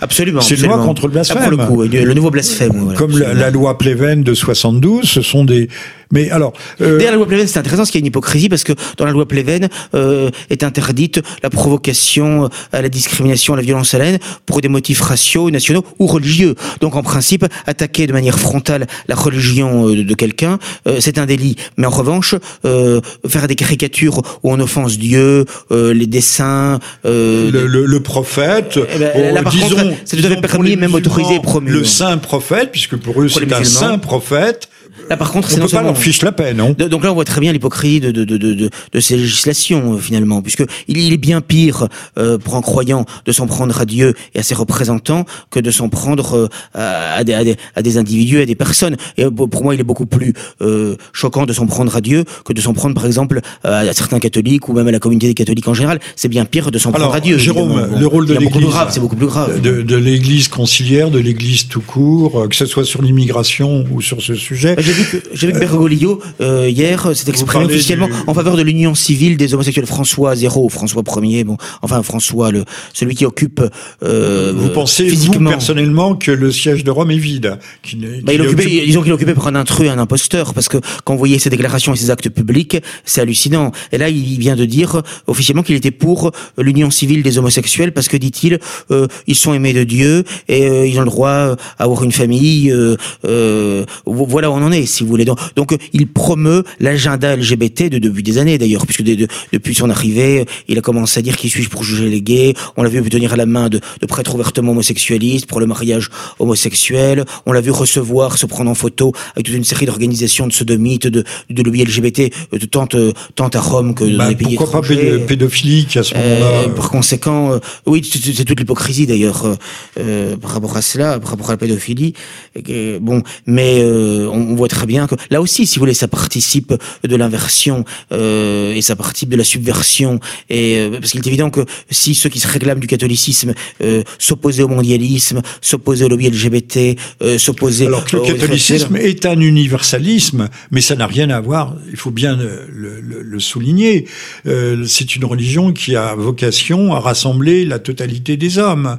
Absolument. C'est une loi contre le blasphème. pour le coup, le nouveau blasphème. Comme la, loi Pleven de 72, ce sont des, mais alors. Euh... D'ailleurs, la loi Pleven, c'est intéressant parce qu'il y a une hypocrisie parce que dans la loi Pleven euh, est interdite la provocation à la discrimination, à la violence à la haine pour des motifs raciaux, nationaux ou religieux. Donc, en principe, attaquer de manière frontale la religion euh, de quelqu'un, euh, c'est un délit. Mais en revanche, euh, faire des caricatures où on offense Dieu, les dessins, le, le, le, prophète, ben, là, par disons, c'est tout à fait permis, même autorisé et promu. Le saint prophète, puisque pour eux c'est un saint prophète Là, par contre, on peut pas leur fiche la paix, non Donc là, on voit très bien l'hypocrisie de, de, de, de, de ces législations, euh, finalement, puisque il, est bien pire euh, pour un croyant de s'en prendre à Dieu et à ses représentants que de s'en prendre euh, à, des, à, des, à, des, individus, à des personnes. Et pour moi, il est beaucoup plus choquant de s'en prendre à Dieu que de s'en prendre, par exemple, à certains catholiques ou même à la communauté des catholiques en général. C'est bien pire de s'en prendre à Dieu. Jérôme, le rôle de l'Église, c'est beaucoup plus grave. De, de l'Église conciliaire, de l'Église tout court, que ce soit sur l'immigration ou sur ce sujet. J'ai vu que j'ai vu que Bergoglio, euh, hier, s'est exprimé officiellement en faveur de l'union civile des homosexuels. François Zéro, François Ier, bon, enfin François, le, celui qui occupe. Euh, vous pensez, physiquement. vous, personnellement, que le siège de Rome est vide qui, bah, il occupe... Disons qu'il occupait par un intrus, un imposteur, parce que quand vous voyez ses déclarations et ses actes publics, c'est hallucinant. Et là, il vient de dire officiellement qu'il était pour l'union civile des homosexuels, parce que, dit-il, euh, ils sont aimés de Dieu et euh, ils ont le droit à avoir une famille. Euh, euh, voilà on en est, si vous voulez. Donc, il promeut l'agenda LGBT de, depuis des années d'ailleurs, puisque depuis son arrivée, il a commencé à dire qui suis-je pour juger les gays. On l'a vu tenir à la main de, de prêtres ouvertement homosexualistes pour le mariage homosexuel. On l'a vu recevoir, se prendre en photo avec toute une série d'organisations de sodomites, de, de lobby LGBT, euh, de tant, euh, tant à Rome que dans bah, les pays pourquoi pas pédophilique à ce moment-là euh, Par conséquent, oui, c'est toute l'hypocrisie d'ailleurs par rapport à cela, par rapport à la pédophilie. bon, mais on voit très bien que là aussi, si vous voulez, ça participe de l'inversion euh, et ça participe de la subversion. Et euh, parce qu'il est évident que si ceux qui se réclament du catholicisme euh, s'opposaient au mondialisme, s'opposaient au lobby LGBT, euh, s'opposaient alors que le catholicisme est un universalisme, mais ça n'a rien à voir. Il faut bien le, le, le souligner. C'est une religion qui a vocation à rassembler la totalité des hommes.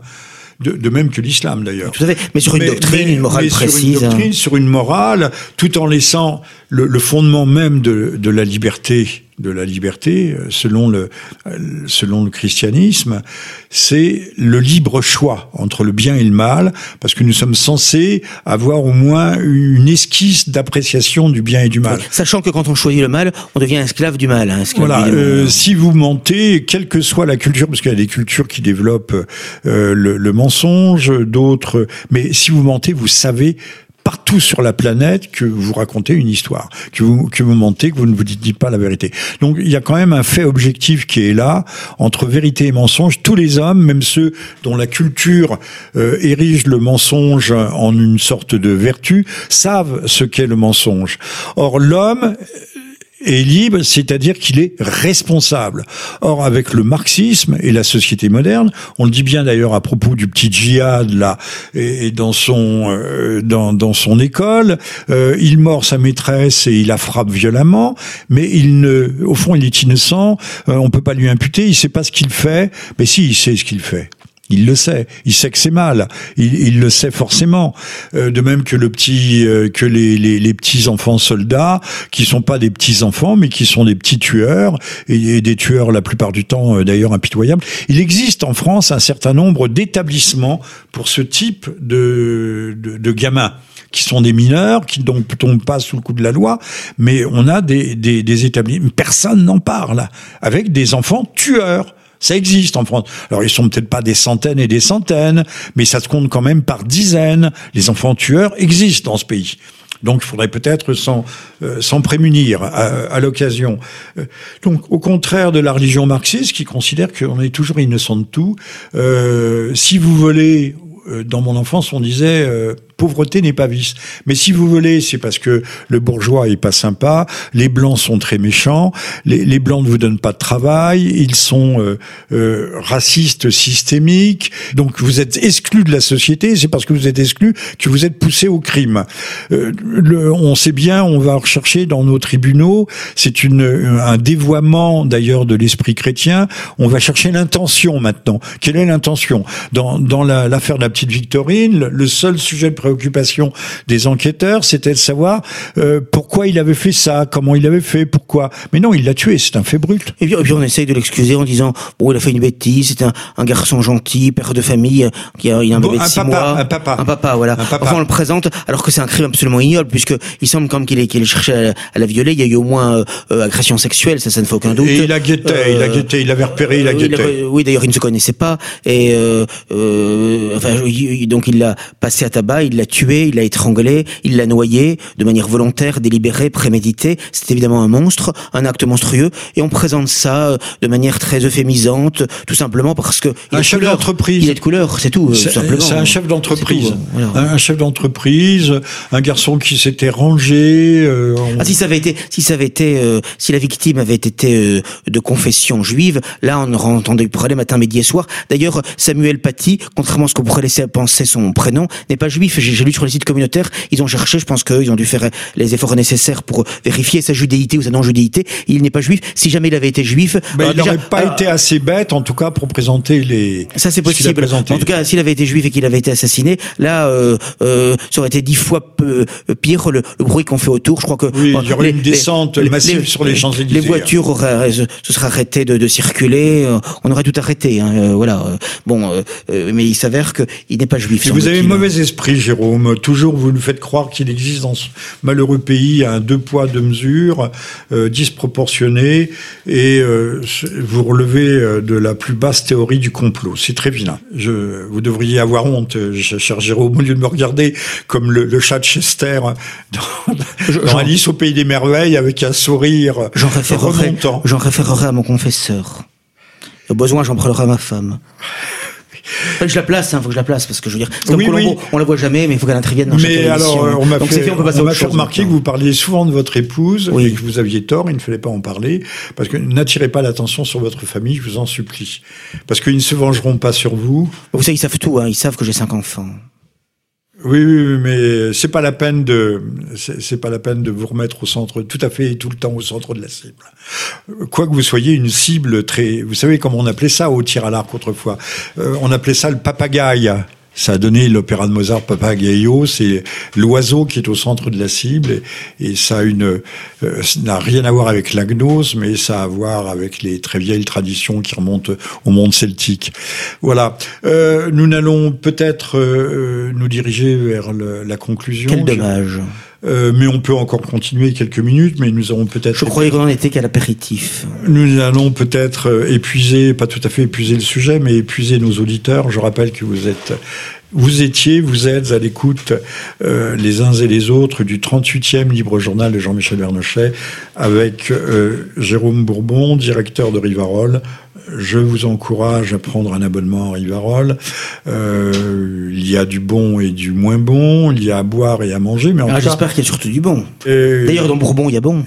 De, de, même que l'islam d'ailleurs. Tout à fait, mais sur une doctrine, une morale précise. Sur une doctrine, sur une morale, tout en laissant le, le fondement même de, de la liberté de la liberté, euh, selon le, euh, selon le christianisme, c'est le libre choix entre le bien et le mal, parce que nous sommes censés avoir au moins une esquisse d'appréciation du bien et du mal. Sachant que quand on choisit le mal, on devient esclave du mal. Hein, voilà, euh, si vous mentez, quelle que soit la culture, parce qu'il y a des cultures qui développent euh, le, le mensonge, d'autres, mais si vous mentez, vous savez partout sur la planète que vous racontez une histoire, que vous, que vous mentez, que vous ne vous dites pas la vérité. Donc il y a quand même un fait objectif qui est là, entre vérité et mensonge. Tous les hommes, même ceux dont la culture euh, érige le mensonge en une sorte de vertu, savent ce qu'est le mensonge. Or l'homme est libre, c'est-à-dire qu'il est responsable. Or, avec le marxisme et la société moderne, on le dit bien d'ailleurs à propos du petit djihad là, et, dans son euh, dans, dans son école, euh, il mord sa maîtresse et il la frappe violemment, mais il ne, au fond, il est innocent. Euh, on peut pas lui imputer. Il sait pas ce qu'il fait, mais si, il sait ce qu'il fait. Il le sait. Il sait que c'est mal. Il, le sait forcément. Euh, de même que le petit, euh, que les, petits enfants soldats, qui sont pas des petits enfants, mais qui sont des petits tueurs et, des tueurs la plupart du temps euh, d'ailleurs impitoyables. Il existe en France un certain nombre d'établissements pour ce type de gamins qui sont des mineurs, qui donc tombent pas sous le coup de la loi, mais on a des, des, des établissements. Personne n'en parle avec des enfants tueurs. Ça existe en France. Alors ils sont peut-être pas des centaines et des centaines, mais ça se compte quand même par dizaines. Les enfants tueurs existent dans ce pays. Donc il faudrait peut-être s'en euh, prémunir à, à l'occasion. Euh, donc au contraire de la religion marxiste qui considère qu'on est toujours innocent de tout, euh, si vous volez, euh, dans mon enfance on disait euh, pauvreté n'est pas vice. Mais si vous voulez, c'est parce que le bourgeois est pas sympa, les blancs sont très méchants, les, les blancs ne vous donnent pas de travail, ils sont euh, euh, racistes systémiques, donc vous êtes exclu de la société, c'est parce que vous êtes exclu que vous êtes poussé au crime. Euh, on sait bien, on va rechercher dans nos tribunaux, c'est une un dévoiement d'ailleurs de l'esprit chrétien, on va chercher l'intention maintenant. Quelle est l'intention? Dans, dans l'affaire de la petite Victorine, le seul sujet de préoccupation des enquêteurs, c'était de savoir euh, pourquoi il avait fait ça, comment il avait fait, pourquoi. Mais non, il l'a tué, c'est un fait brut. Et puis, et puis on essaye de l'excuser en disant bon, il a fait une bêtise, c'est un, un, garçon gentil, père de famille, qui a, il a un bon, bébé de un six papa, mois, un papa, un papa, voilà. Un papa. Enfin, on le présente alors que c'est un crime absolument ignoble, puisque il semble comme qu'il ait, qu'il ait cherché à, à, la violer. Il y a eu au moins euh, euh, agression sexuelle, ça, ça ne fait aucun doute. Et il a guetté, euh, il a guetté, il avait repéré, il a guetté. oui, d'ailleurs, il ne se connaissait pas, et enfin, donc il l'a passé à tabac, il l'a tué, il l'a étranglé, il l'a noyé de manière volontaire, délibérée, préméditée. C'est évidemment un monstre, un acte monstrueux, et on présente ça euh, de manière très euphémisante, tout simplement parce que il un chef d'entreprise, il est de couleur, c'est tout. C'est un chef d'entreprise, voilà. un chef d'entreprise, un garçon qui s'était rangé. Euh, on... ah, si ça avait été, si ça avait été, euh, si la victime avait été euh, de confession juive, là on aurait entendu parler matin, midi et soir. D'ailleurs, Samuel Paty, contrairement à ce qu'on pourrait laisser penser son prénom, n'est pas juif. J'ai lu sur les sites communautaires, ils ont cherché, je pense qu'ils ont dû faire les efforts nécessaires pour vérifier sa judéité ou sa non-judéité. Il n'est pas juif. Si jamais il avait été juif, ben, il n'aurait pas euh, été assez bête, en tout cas, pour présenter les. Ça c'est possible. En tout cas, s'il avait été juif et qu'il avait été assassiné, là, euh, euh, ça aurait été dix fois pire le, le bruit qu'on fait autour. Je crois que oui, il y aurait les, une descente les, massive les, sur les Champs Élysées. Les voitures auraient, se seraient arrêtées de, de, circuler. On aurait tout arrêté. Hein, voilà. Bon, mais il s'avère qu'il n'est pas juif. vous avez mauvais esprit, Jérôme. Toujours vous nous faites croire qu'il existe dans ce malheureux pays un deux poids deux mesures euh, disproportionné et euh, vous relevez euh, de la plus basse théorie du complot. C'est très vilain. Je, vous devriez avoir honte, cher Jérôme, au lieu de me regarder comme le, le chat de Chester dans, dans Alice au pays des merveilles avec un sourire j'en référerai, J'en référerai à mon confesseur. Au besoin, j'en parlerai à ma femme. Je la place, hein, faut que je la place parce que je veux dire, comme oui, Colombo, oui. on la voit jamais, mais il faut qu'elle intervienne dans mais chaque alors, émission. on m'a fait, fait, on peut passer on à fait remarquer que vous parliez souvent de votre épouse oui. et que vous aviez tort, il ne fallait pas en parler parce que n'attirez pas l'attention sur votre famille, je vous en supplie, parce qu'ils ne se vengeront pas sur vous. Vous savez, ils savent tout, hein, ils savent que j'ai cinq enfants. Oui, oui, mais c'est pas la peine de, c'est pas la peine de vous remettre au centre, tout à fait, tout le temps au centre de la cible. Quoi que vous soyez une cible très, vous savez comment on appelait ça au tir à l'arc autrefois? Euh, on appelait ça le papagaï. Ça a donné l'opéra de Mozart Papagayo, c'est l'oiseau qui est au centre de la cible et, et ça a une euh, n'a rien à voir avec la gnose, mais ça a à voir avec les très vieilles traditions qui remontent au monde celtique. Voilà. Euh, nous n'allons peut-être euh, nous diriger vers le, la conclusion. Quel dommage. Euh, mais on peut encore continuer quelques minutes, mais nous avons peut-être... Je croyais qu'on en était qu'à l'apéritif. Nous allons peut-être euh, épuiser, pas tout à fait épuiser le sujet, mais épuiser nos auditeurs. Je rappelle que vous êtes... Vous étiez, vous êtes à l'écoute euh, les uns et les autres du 38e Libre Journal de Jean-Michel Vernochet avec euh, Jérôme Bourbon, directeur de Rivarol, je vous encourage à prendre un abonnement à Rivarol. Euh, il y a du bon et du moins bon, il y a à boire et à manger. Mais ah, J'espère qu'il y a surtout du bon. D'ailleurs, dans Bourbon, il y a bon.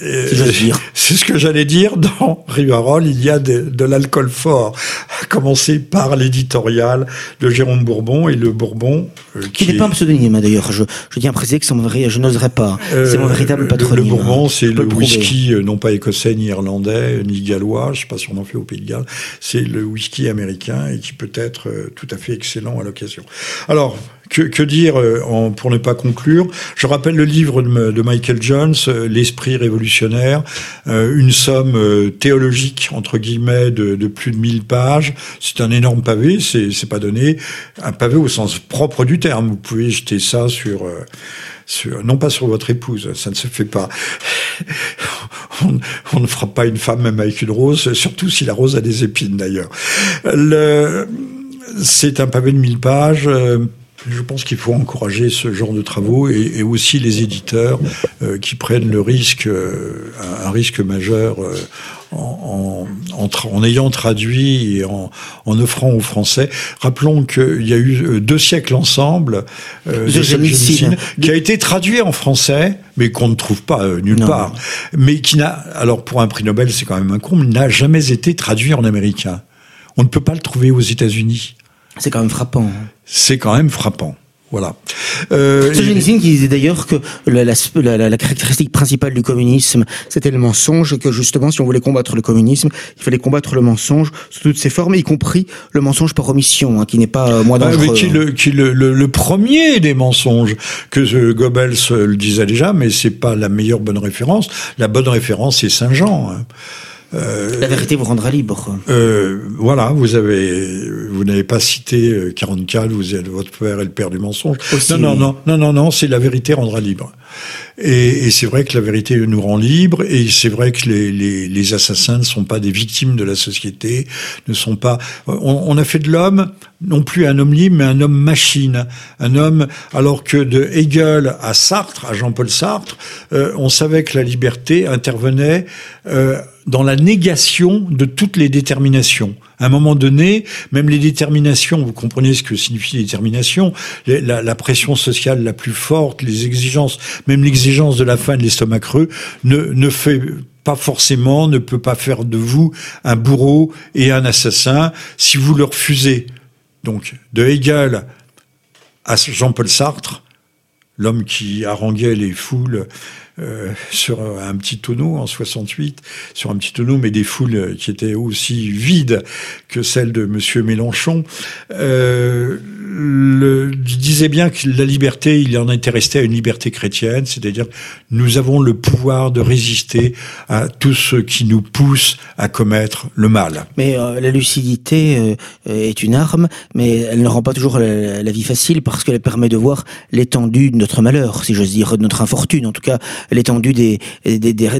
C'est ce que j'allais dire. Dans Rivarol, il y a de, l'alcool fort, à commencer par l'éditorial de Jérôme Bourbon et le Bourbon. Euh, qui, n'est pas un pseudonyme hein, d'ailleurs. Je, je tiens à préciser que je n'oserais pas. c'est mon véritable patronyme. Le, Bourbon, hein. c'est le, whisky non pas écossais ni irlandais ni gallois. Je sais pas si on en fait au Pays de Galles. C'est le whisky américain et qui peut être tout à fait excellent à l'occasion. Alors, que, que dire euh, en, pour ne pas conclure Je rappelle le livre de, de Michael Jones, euh, L'esprit révolutionnaire, euh, une somme théologique entre guillemets de, de, plus de 1000 pages. C'est un énorme pavé, c'est pas donné, un pavé au sens propre du terme. Vous pouvez jeter ça sur sur, non pas sur votre épouse, ça ne se fait pas. on, on, ne fera pas une femme même avec une rose, surtout si la rose a des épines d'ailleurs. C'est un pavé de 1000 pages. Je pense qu'il faut encourager ce genre de travaux et, aussi les éditeurs euh, qui prennent le risque, euh, un, risque majeur euh, en, en, en, ayant traduit et en, offrant aux Français. Rappelons qu'il y a eu deux siècles ensemble de qui a été traduit en français, mais qu'on ne trouve pas nulle part. Mais qui n'a, alors pour un prix Nobel, c'est quand même un comble, n'a jamais été traduit en américain. On ne peut pas le trouver aux États-Unis. C'est quand même frappant. Hein. C'est quand même frappant. Voilà. Euh, qui disait d'ailleurs que la, la, la, caractéristique principale du communisme, c'était le mensonge, et que justement, si on voulait combattre le communisme, il fallait combattre le mensonge sous toutes ses formes, y compris le mensonge par omission, hein, qui n'est pas euh, moins dangereux. qui, le, qui le, le, premier des mensonges, que Goebbels le disait déjà, mais c'est pas la meilleure bonne référence. La bonne référence, c'est Saint Jean. Hein. Euh, la vérité vous rendra libre. Euh, voilà, vous avez, vous n'avez pas cité 44, euh, vous êtes votre père est le père du mensonge. non, non, non, non, non, non, c'est la vérité rendra libre. Et, et c'est vrai que la vérité nous rend libre, et c'est vrai que les, les, les, assassins ne sont pas des victimes de la société, ne sont pas. On, on a fait de l'homme non plus un homme libre, mais un homme machine, un homme. Alors que de Hegel à Sartre, à Jean-Paul Sartre, euh, on savait que la liberté intervenait euh, dans la négation de toutes les déterminations. À un moment donné, même les déterminations, vous comprenez ce que signifie détermination, la, la, pression sociale la plus forte, les exigences, même l'exigence de la faim de l'estomac creux, ne, ne fait pas forcément, ne peut pas faire de vous un bourreau et un assassin si vous le refusez. Donc, de Hegel à Jean-Paul Sartre, l'homme qui haranguait les foules euh, sur un petit tonneau en 68, sur un petit tonneau, mais des foules qui étaient aussi vides que celles de Monsieur Mélenchon. Euh, le, disait bien que la liberté, il en était resté à une liberté chrétienne, c'est-à-dire nous avons le pouvoir de résister à tout ce qui nous pousse à commettre le mal. Mais euh, la lucidité est une arme, mais elle ne rend pas toujours la, la vie facile parce qu'elle permet de voir l'étendue de notre malheur, si j'ose dire, de notre infortune. En tout cas, l'étendue des,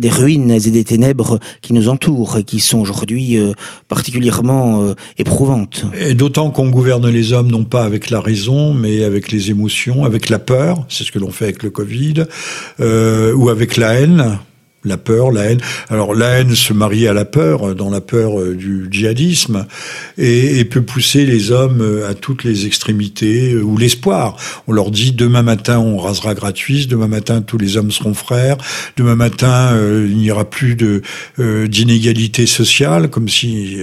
ruines et des ténèbres qui nous entourent et qui sont aujourd'hui euh, particulièrement euh, éprouvantes. D'autant qu'on gouverne les hommes non pas avec la raison, mais avec les émotions, avec la peur, c'est ce que l'on fait avec le Covid, euh, ou avec la haine la peur, la haine. Alors la haine se marie à la peur, dans la peur euh, du djihadisme, et, peut pousser les hommes euh, à toutes les extrémités, euh, ou l'espoir. On leur dit demain matin on rasera gratuit, demain matin tous les hommes seront frères, demain matin il n'y aura plus de d'inégalité sociale, comme si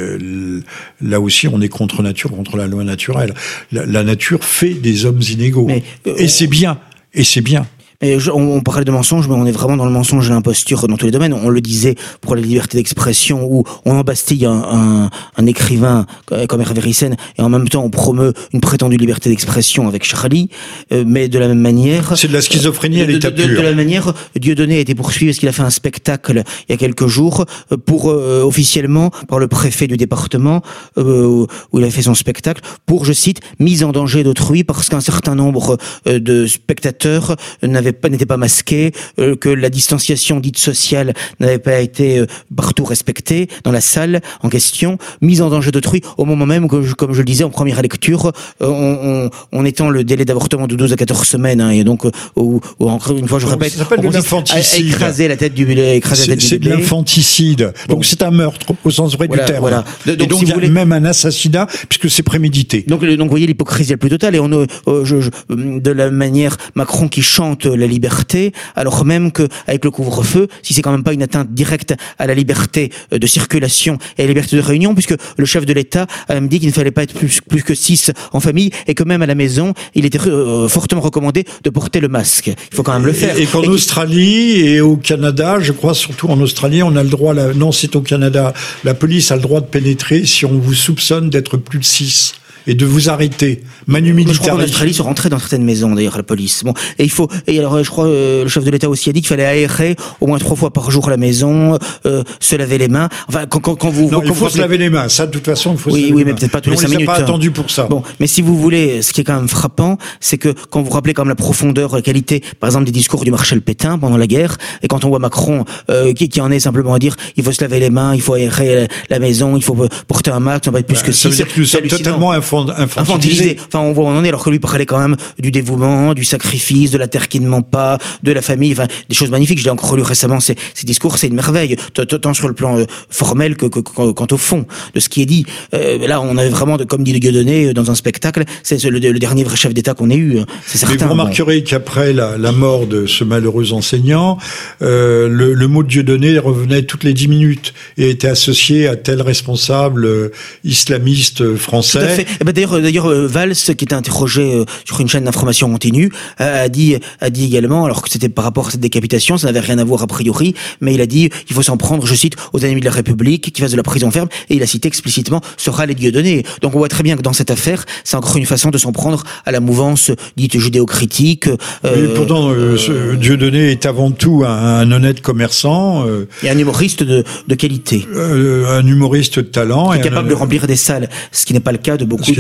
là aussi on est contre nature, contre la loi naturelle. La, nature fait des hommes inégaux, et c'est bien. Et c'est bien. Mais on, parlait de mensonge, mais on est vraiment dans le mensonge et l'imposture dans tous les domaines. On le disait pour la liberté d'expression, où on embastille un, un, un écrivain comme Hervé Rissen, et en même temps on promeut une prétendue liberté d'expression avec Charlie. Euh, mais de la même manière, c'est de la schizophrénie à l'état pur. De, la même manière, Dieudonné a été poursuivi parce qu'il a fait un spectacle il y a quelques jours euh, pour euh, officiellement par le préfet du département où il a fait son spectacle pour, je cite, mise en danger d'autrui parce qu'un certain nombre de spectateurs n'avaient n'était pas masqué, euh, que la distanciation dite sociale n'avait pas été euh, partout respectée dans la salle en question, mise en danger d'autrui au moment même que, comme je le disais en première lecture, euh, on, on, étend le délai d'avortement de 12 à 14 semaines, hein, et donc, ou, encore une fois, je répète, ça on écraser la tête du bébé. C'est de l'infanticide. Donc c'est un meurtre au sens vrai du terme. Voilà. et donc, il y a même un assassinat puisque c'est prémédité. Donc, donc vous voyez l'hypocrisie la plus totale et on, je, de la manière Macron qui chante la liberté, alors même que avec le couvre-feu, si c'est quand même pas une atteinte directe à la liberté de circulation et à la liberté de réunion, puisque le chef de l'État a même dit qu'il ne fallait pas être plus, plus que six en famille et que même à la maison, il était fortement recommandé de porter le masque. Il faut quand même le faire. Et, qu'en Australie et au Canada, je crois surtout en Australie, on a le droit, la, non c'est au Canada, la police a le droit de pénétrer si on vous soupçonne d'être plus de 6 et de vous arrêter. Manu militaire. Je crois qu'en Australie, sont rentrés dans certaines maisons, d'ailleurs, la police. Bon, et il faut, et alors, je crois, euh, le chef de l'État aussi a dit qu'il fallait aérer au moins trois fois par jour la maison, euh, se laver les mains. Enfin, quand, quand, quand vous, non, il faut se laver les mains. Ça, de toute façon, il faut oui, se laver oui, mais peut-être pas tous les cinq minutes. pas hein. attendu pour ça. Bon, mais si vous voulez, ce qui est quand même frappant, c'est que quand vous rappelez quand même la profondeur, la qualité, par exemple, des discours du Marshal Pétain pendant la guerre, et quand on voit Macron euh, qui, qui en est simplement à dire, il faut se laver les mains, il faut aérer la maison, il faut porter un masque, on va être plus bah, que ça six. Veut dire que nous sommes totalement infantilisés Enfin, on voit où on en est, alors que lui parlait quand même du dévouement, du sacrifice, de la terre qui ne ment pas, de la famille, enfin, des choses magnifiques. Je l'ai encore relu récemment, ces, ces discours, c'est une merveille, tant sur le plan euh, formel que, que, quant au fond de ce qui est dit. Euh, là, on avait vraiment, comme dit le Dieudonné, euh, dans un spectacle, c'est le, dernier vrai chef d'État qu'on ait eu, hein. c'est certain. Mais vous remarquerez qu'après la, la, mort de ce malheureux enseignant, euh, le, le, mot de Dieudonné revenait toutes les dix minutes et était associé à tel responsable islamiste français. Tout à fait. Eh ben, d'ailleurs, d'ailleurs, Valls, qui était interrogé euh, sur une chaîne d'information continue, a dit, a dit également, alors que c'était par rapport à cette décapitation, ça n'avait rien à voir a priori, mais il a dit, il faut s'en prendre, je cite, aux ennemis de la République, qui fassent de la prison ferme, et il a cité explicitement sera les Dieudonné. Donc on voit très bien que dans cette affaire, c'est encore une façon de s'en prendre à la mouvance dite judéo-critique. Euh, pourtant, euh, euh, Dieudonné est avant tout un, honnête commerçant. Euh, et un humoriste de, de qualité. un humoriste de talent. Qui est capable de remplir des salles, ce qui n'est pas le cas de beaucoup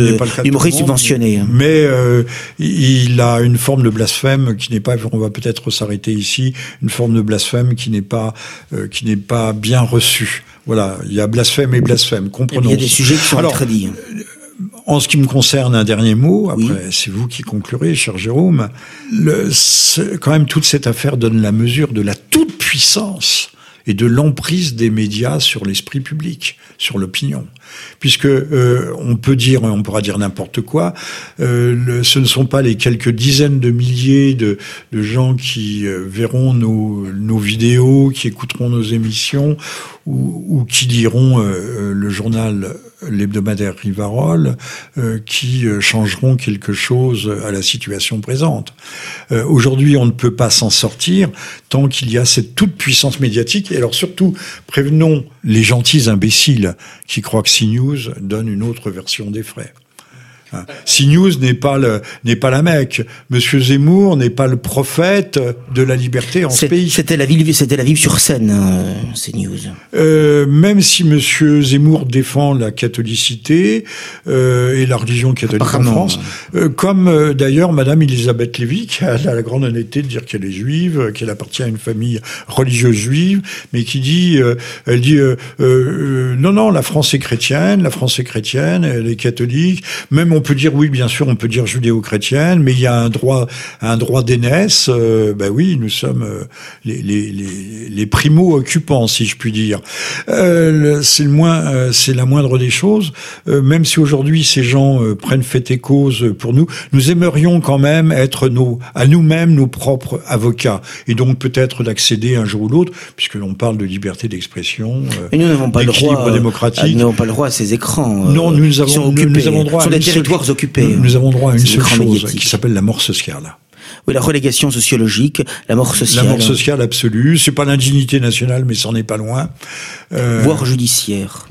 d'humoristes subventionné. Hein. Mais euh, il a une forme de blasphème qui n'est pas, on va peut-être s'arrêter ici, une forme de blasphème qui n'est pas, euh, qui n'est pas bien reçue. Voilà, il y a blasphème et blasphème. Comprenons. Il y a des sujets qui sont Alors, interdits. Euh, en ce qui me concerne, un dernier mot. Après, c'est vous qui conclurez, cher Jérôme. Le, quand même, toute cette affaire donne la mesure de la toute puissance et de l'emprise des médias sur l'esprit public, sur l'opinion. Puisque euh, on peut dire, on pourra dire n'importe quoi, euh, ce ne sont pas les quelques dizaines de milliers de, gens qui euh, verront nos, nos, vidéos, qui écouteront nos émissions ou, ou qui liront le journal l'hebdomadaire Rivarol, euh, qui euh, changeront quelque chose à la situation présente. Euh, Aujourd'hui, on ne peut pas s'en sortir tant qu'il y a cette toute puissance médiatique. Et alors surtout, prévenons les gentils imbéciles qui croient que CNews donne une autre version des faits. CNews n'est pas le n'est pas la Mecque. Monsieur Zemmour n'est pas le prophète de la liberté en ce pays. C'était la ville, c'était la ville sur scène, euh, CNews. Euh, même si Monsieur Zemmour défend la catholicité euh, et la religion catholique en France, comme d'ailleurs Madame Elisabeth Lévy, qui a la grande honnêteté de dire qu'elle est juive, qu'elle appartient à une famille religieuse juive, mais qui dit, elle dit, non non, la France est chrétienne, la France est chrétienne, elle est catholique, même on peut dire oui, bien sûr, on peut dire judéo-chrétienne, mais il y a un droit, un droit d'aînesse. Euh, ben oui, nous sommes euh, les, les, les, les primo-occupants, si je puis dire. Euh, c'est le moins, euh, c'est la moindre des choses. même si aujourd'hui ces gens prennent fait et cause pour nous, nous aimerions quand même être nos, à nous-mêmes nos propres avocats, et donc peut-être d'accéder un jour ou l'autre, puisque l'on parle de liberté d'expression, nous n'avons pas le droit, démocratique. nous n'avons pas le droit à ces écrans. non, nous avons, nous, nous avons droit à occupés. Nous, avons droit à une seule chose qui s'appelle la mort sociale. Oui, la relégation sociologique, la mort sociale. La mort sociale absolue. C'est pas l'indignité nationale, mais c'en est pas loin. Euh, Voire judiciaire.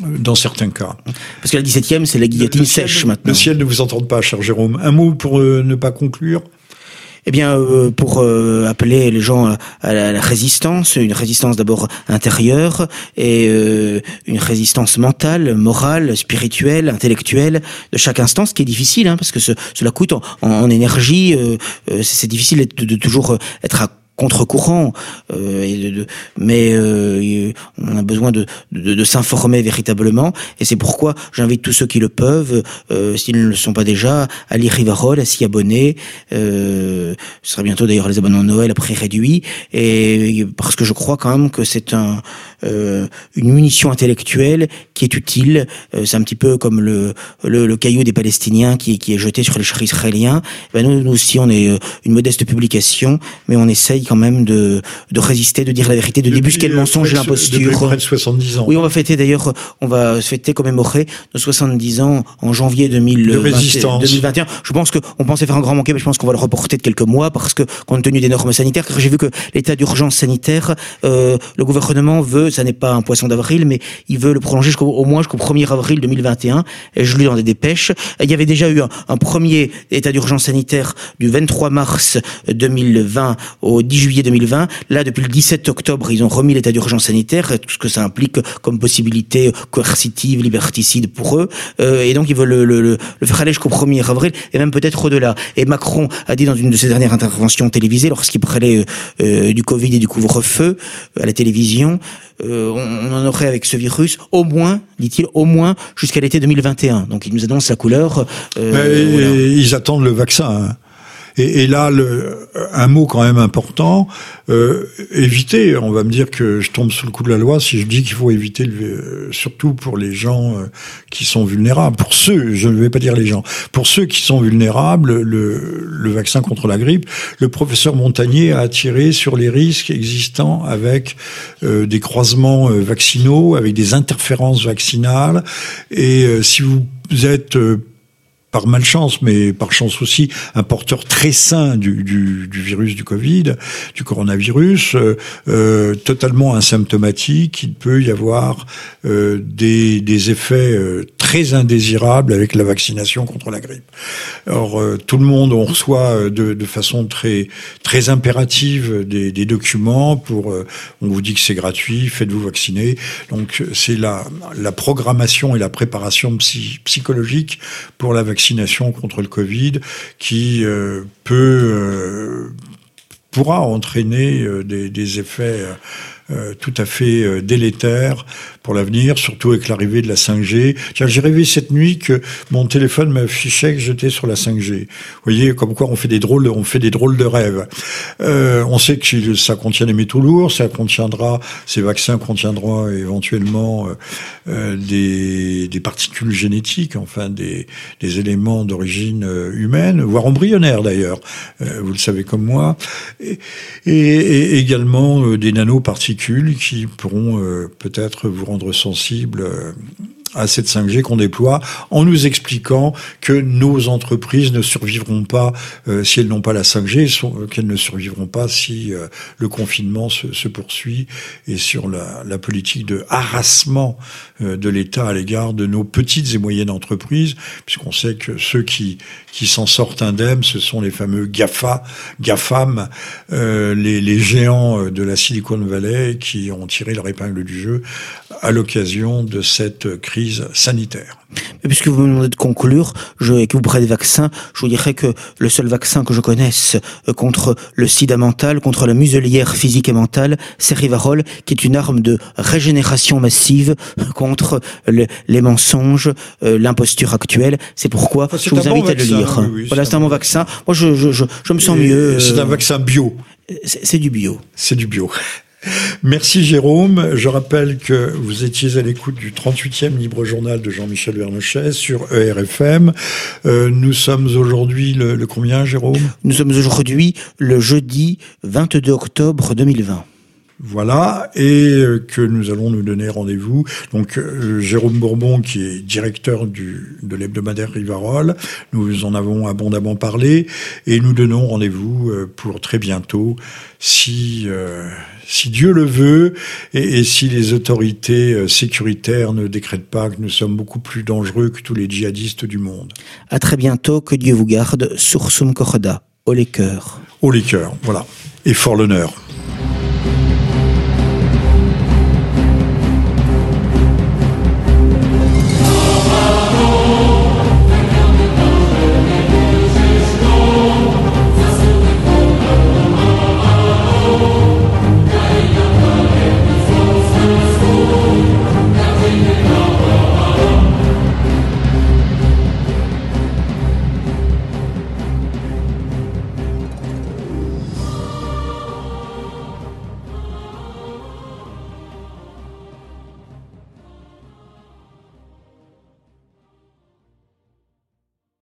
Dans certains cas. Parce que la 17e, c'est la guillotine sèche maintenant. Le ciel ne vous entend pas, cher Jérôme. Un mot pour euh, ne pas conclure? Eh bien, euh, pour euh, appeler les gens à, la, résistance, une résistance d'abord intérieure et euh, une résistance mentale, morale, spirituelle, intellectuelle de chaque instant, ce qui est difficile, hein, parce que ce, cela coûte en, en énergie. c'est difficile de, de, toujours être à contre-courant, euh, mais euh, on a besoin de, de, de s'informer véritablement. Et c'est pourquoi j'invite tous ceux qui le peuvent, euh, s'ils ne le sont pas déjà, à lire Rivarol, à s'y abonner. Euh, ce sera bientôt d'ailleurs les abonnements de Noël après réduit. Et parce que je crois quand même que c'est un, euh, une munition intellectuelle qui est utile. Euh, c'est un petit peu comme le, le, le, caillou des Palestiniens qui, qui est jeté sur les chars israéliens. Ben nous, nous aussi, on est une modeste publication, mais on essaye quand même de, de résister, de dire la vérité, de débusquer le mensonge et l'imposture. Depuis près de 70 ans. Oui, on va fêter d'ailleurs, on va fêter, commémorer nos 70 ans en janvier 2020, 2021. Je pense qu'on pensait faire un grand manqué, mais je pense qu'on va le reporter de quelques mois parce que, compte tenu des normes sanitaires, car j'ai vu que l'état d'urgence sanitaire, euh, le gouvernement veut, ça n'est pas un poisson d'avril, mais il veut le prolonger jusqu'au au moins jusqu'au 1er avril 2021. Et je lis dans des dépêches. Il y avait déjà eu un, un premier état d'urgence sanitaire du 23 mars 2020 au 10 juillet 2020. Là, depuis le 17 octobre, ils ont remis l'état d'urgence sanitaire, tout ce que ça implique comme possibilité coercitive, liberticide pour eux. Euh, et donc, ils veulent le, le, le, faire aller jusqu'au 1er avril, et même peut-être au-delà. Et Macron a dit dans une de ses dernières interventions télévisées, lorsqu'il parlait euh, du Covid et du couvre-feu à la télévision, euh, on, en aurait avec ce virus au moins, dit-il, au moins jusqu'à l'été 2021. Donc, il nous annonce la couleur. Euh, voilà. Ils attendent le vaccin. Hein. Et, et, là, le, un mot quand même important, euh, éviter. On va me dire que je tombe sous le coup de la loi si je dis qu'il faut éviter, le, euh, surtout pour les gens euh, qui sont vulnérables. Pour ceux, je ne vais pas dire les gens, pour ceux qui sont vulnérables, le, le vaccin contre la grippe, le professeur Montagnier a attiré sur les risques existants avec euh, des croisements vaccinaux, avec des interférences vaccinales. Et si vous êtes par malchance, mais par chance aussi, un porteur très sain du, virus du Covid, du coronavirus, euh, euh, totalement asymptomatique. Il peut y avoir euh, des, effets très indésirables avec la vaccination contre la grippe. Euh, tout le monde, on reçoit de, façon très, impérative des, documents pour, on vous dit que c'est gratuit, faites-vous vacciner. Donc, c'est la, la programmation et la préparation psy, psychologique pour la vaccination vaccination contre le Covid qui euh, peut euh, pourra entraîner euh, des, effets tout à fait euh, délétère l'avenir, surtout avec l'arrivée de la 5G. Tiens, j'ai rêvé cette nuit que mon téléphone m'affichait que j'étais sur la 5G. Vous voyez, comme quoi on fait des drôles, on fait des drôles de rêves. Euh, on sait que ça contient des métaux lourds, ça contiendra, ces vaccins contiendront éventuellement euh, des, des, particules génétiques, enfin des, éléments d'origine humaine, voire embryonnaire d'ailleurs. Euh, vous le savez comme moi. Et, et, également des nanoparticules qui pourront euh, peut-être vous rendre sensible euh, à cette 5G qu'on déploie en nous expliquant que nos entreprises ne survivront pas euh, si elles n'ont pas la 5G, euh, qu'elles ne survivront pas si euh, le confinement se, poursuit et sur la, politique de harassement de l'État à l'égard de nos petites et moyennes entreprises, puisqu'on sait que ceux qui, qui s'en sortent indemnes, ce sont les fameux GAFA, GAFAM, les, les géants de la Silicon Valley qui ont tiré leur épingle du jeu à l'occasion de cette crise sanitaire. Mais puisque vous me demandez de conclure, je, et que vous parlez des vaccins, je vous dirais que le seul vaccin que je connaisse contre le sida mental, contre la muselière physique et mentale, c'est Rivarol, qui est une arme de régénération massive contre le, les mensonges, euh, l'imposture actuelle. C'est pourquoi enfin, je vous invite bon à vaccin, le lire. Oui, oui, voilà, c'est un bon vaccin. Moi, je, je, je, je me sens et mieux. C'est un vaccin bio. C'est du bio. C'est du bio. Merci Jérôme. Je rappelle que vous étiez à l'écoute du 38e Libre Journal de Jean-Michel Vernochet sur ERFM. Euh, nous sommes aujourd'hui le, combien Jérôme? Nous sommes aujourd'hui le jeudi 22 octobre 2020. Voilà, et que nous allons nous donner rendez-vous. Donc euh, Jérôme Bourbon, qui est directeur du, de l'hebdomadaire Rivarol, nous en avons abondamment parlé, et nous donnons rendez-vous euh, pour très bientôt, si, euh, si Dieu le veut, et, et, si les autorités euh, sécuritaires ne décrètent pas que nous sommes beaucoup plus dangereux que tous les djihadistes du monde. À très bientôt, que Dieu vous garde, Sursum Kochoda, au les cœurs. Au les cœurs, voilà. Et fort l'honneur.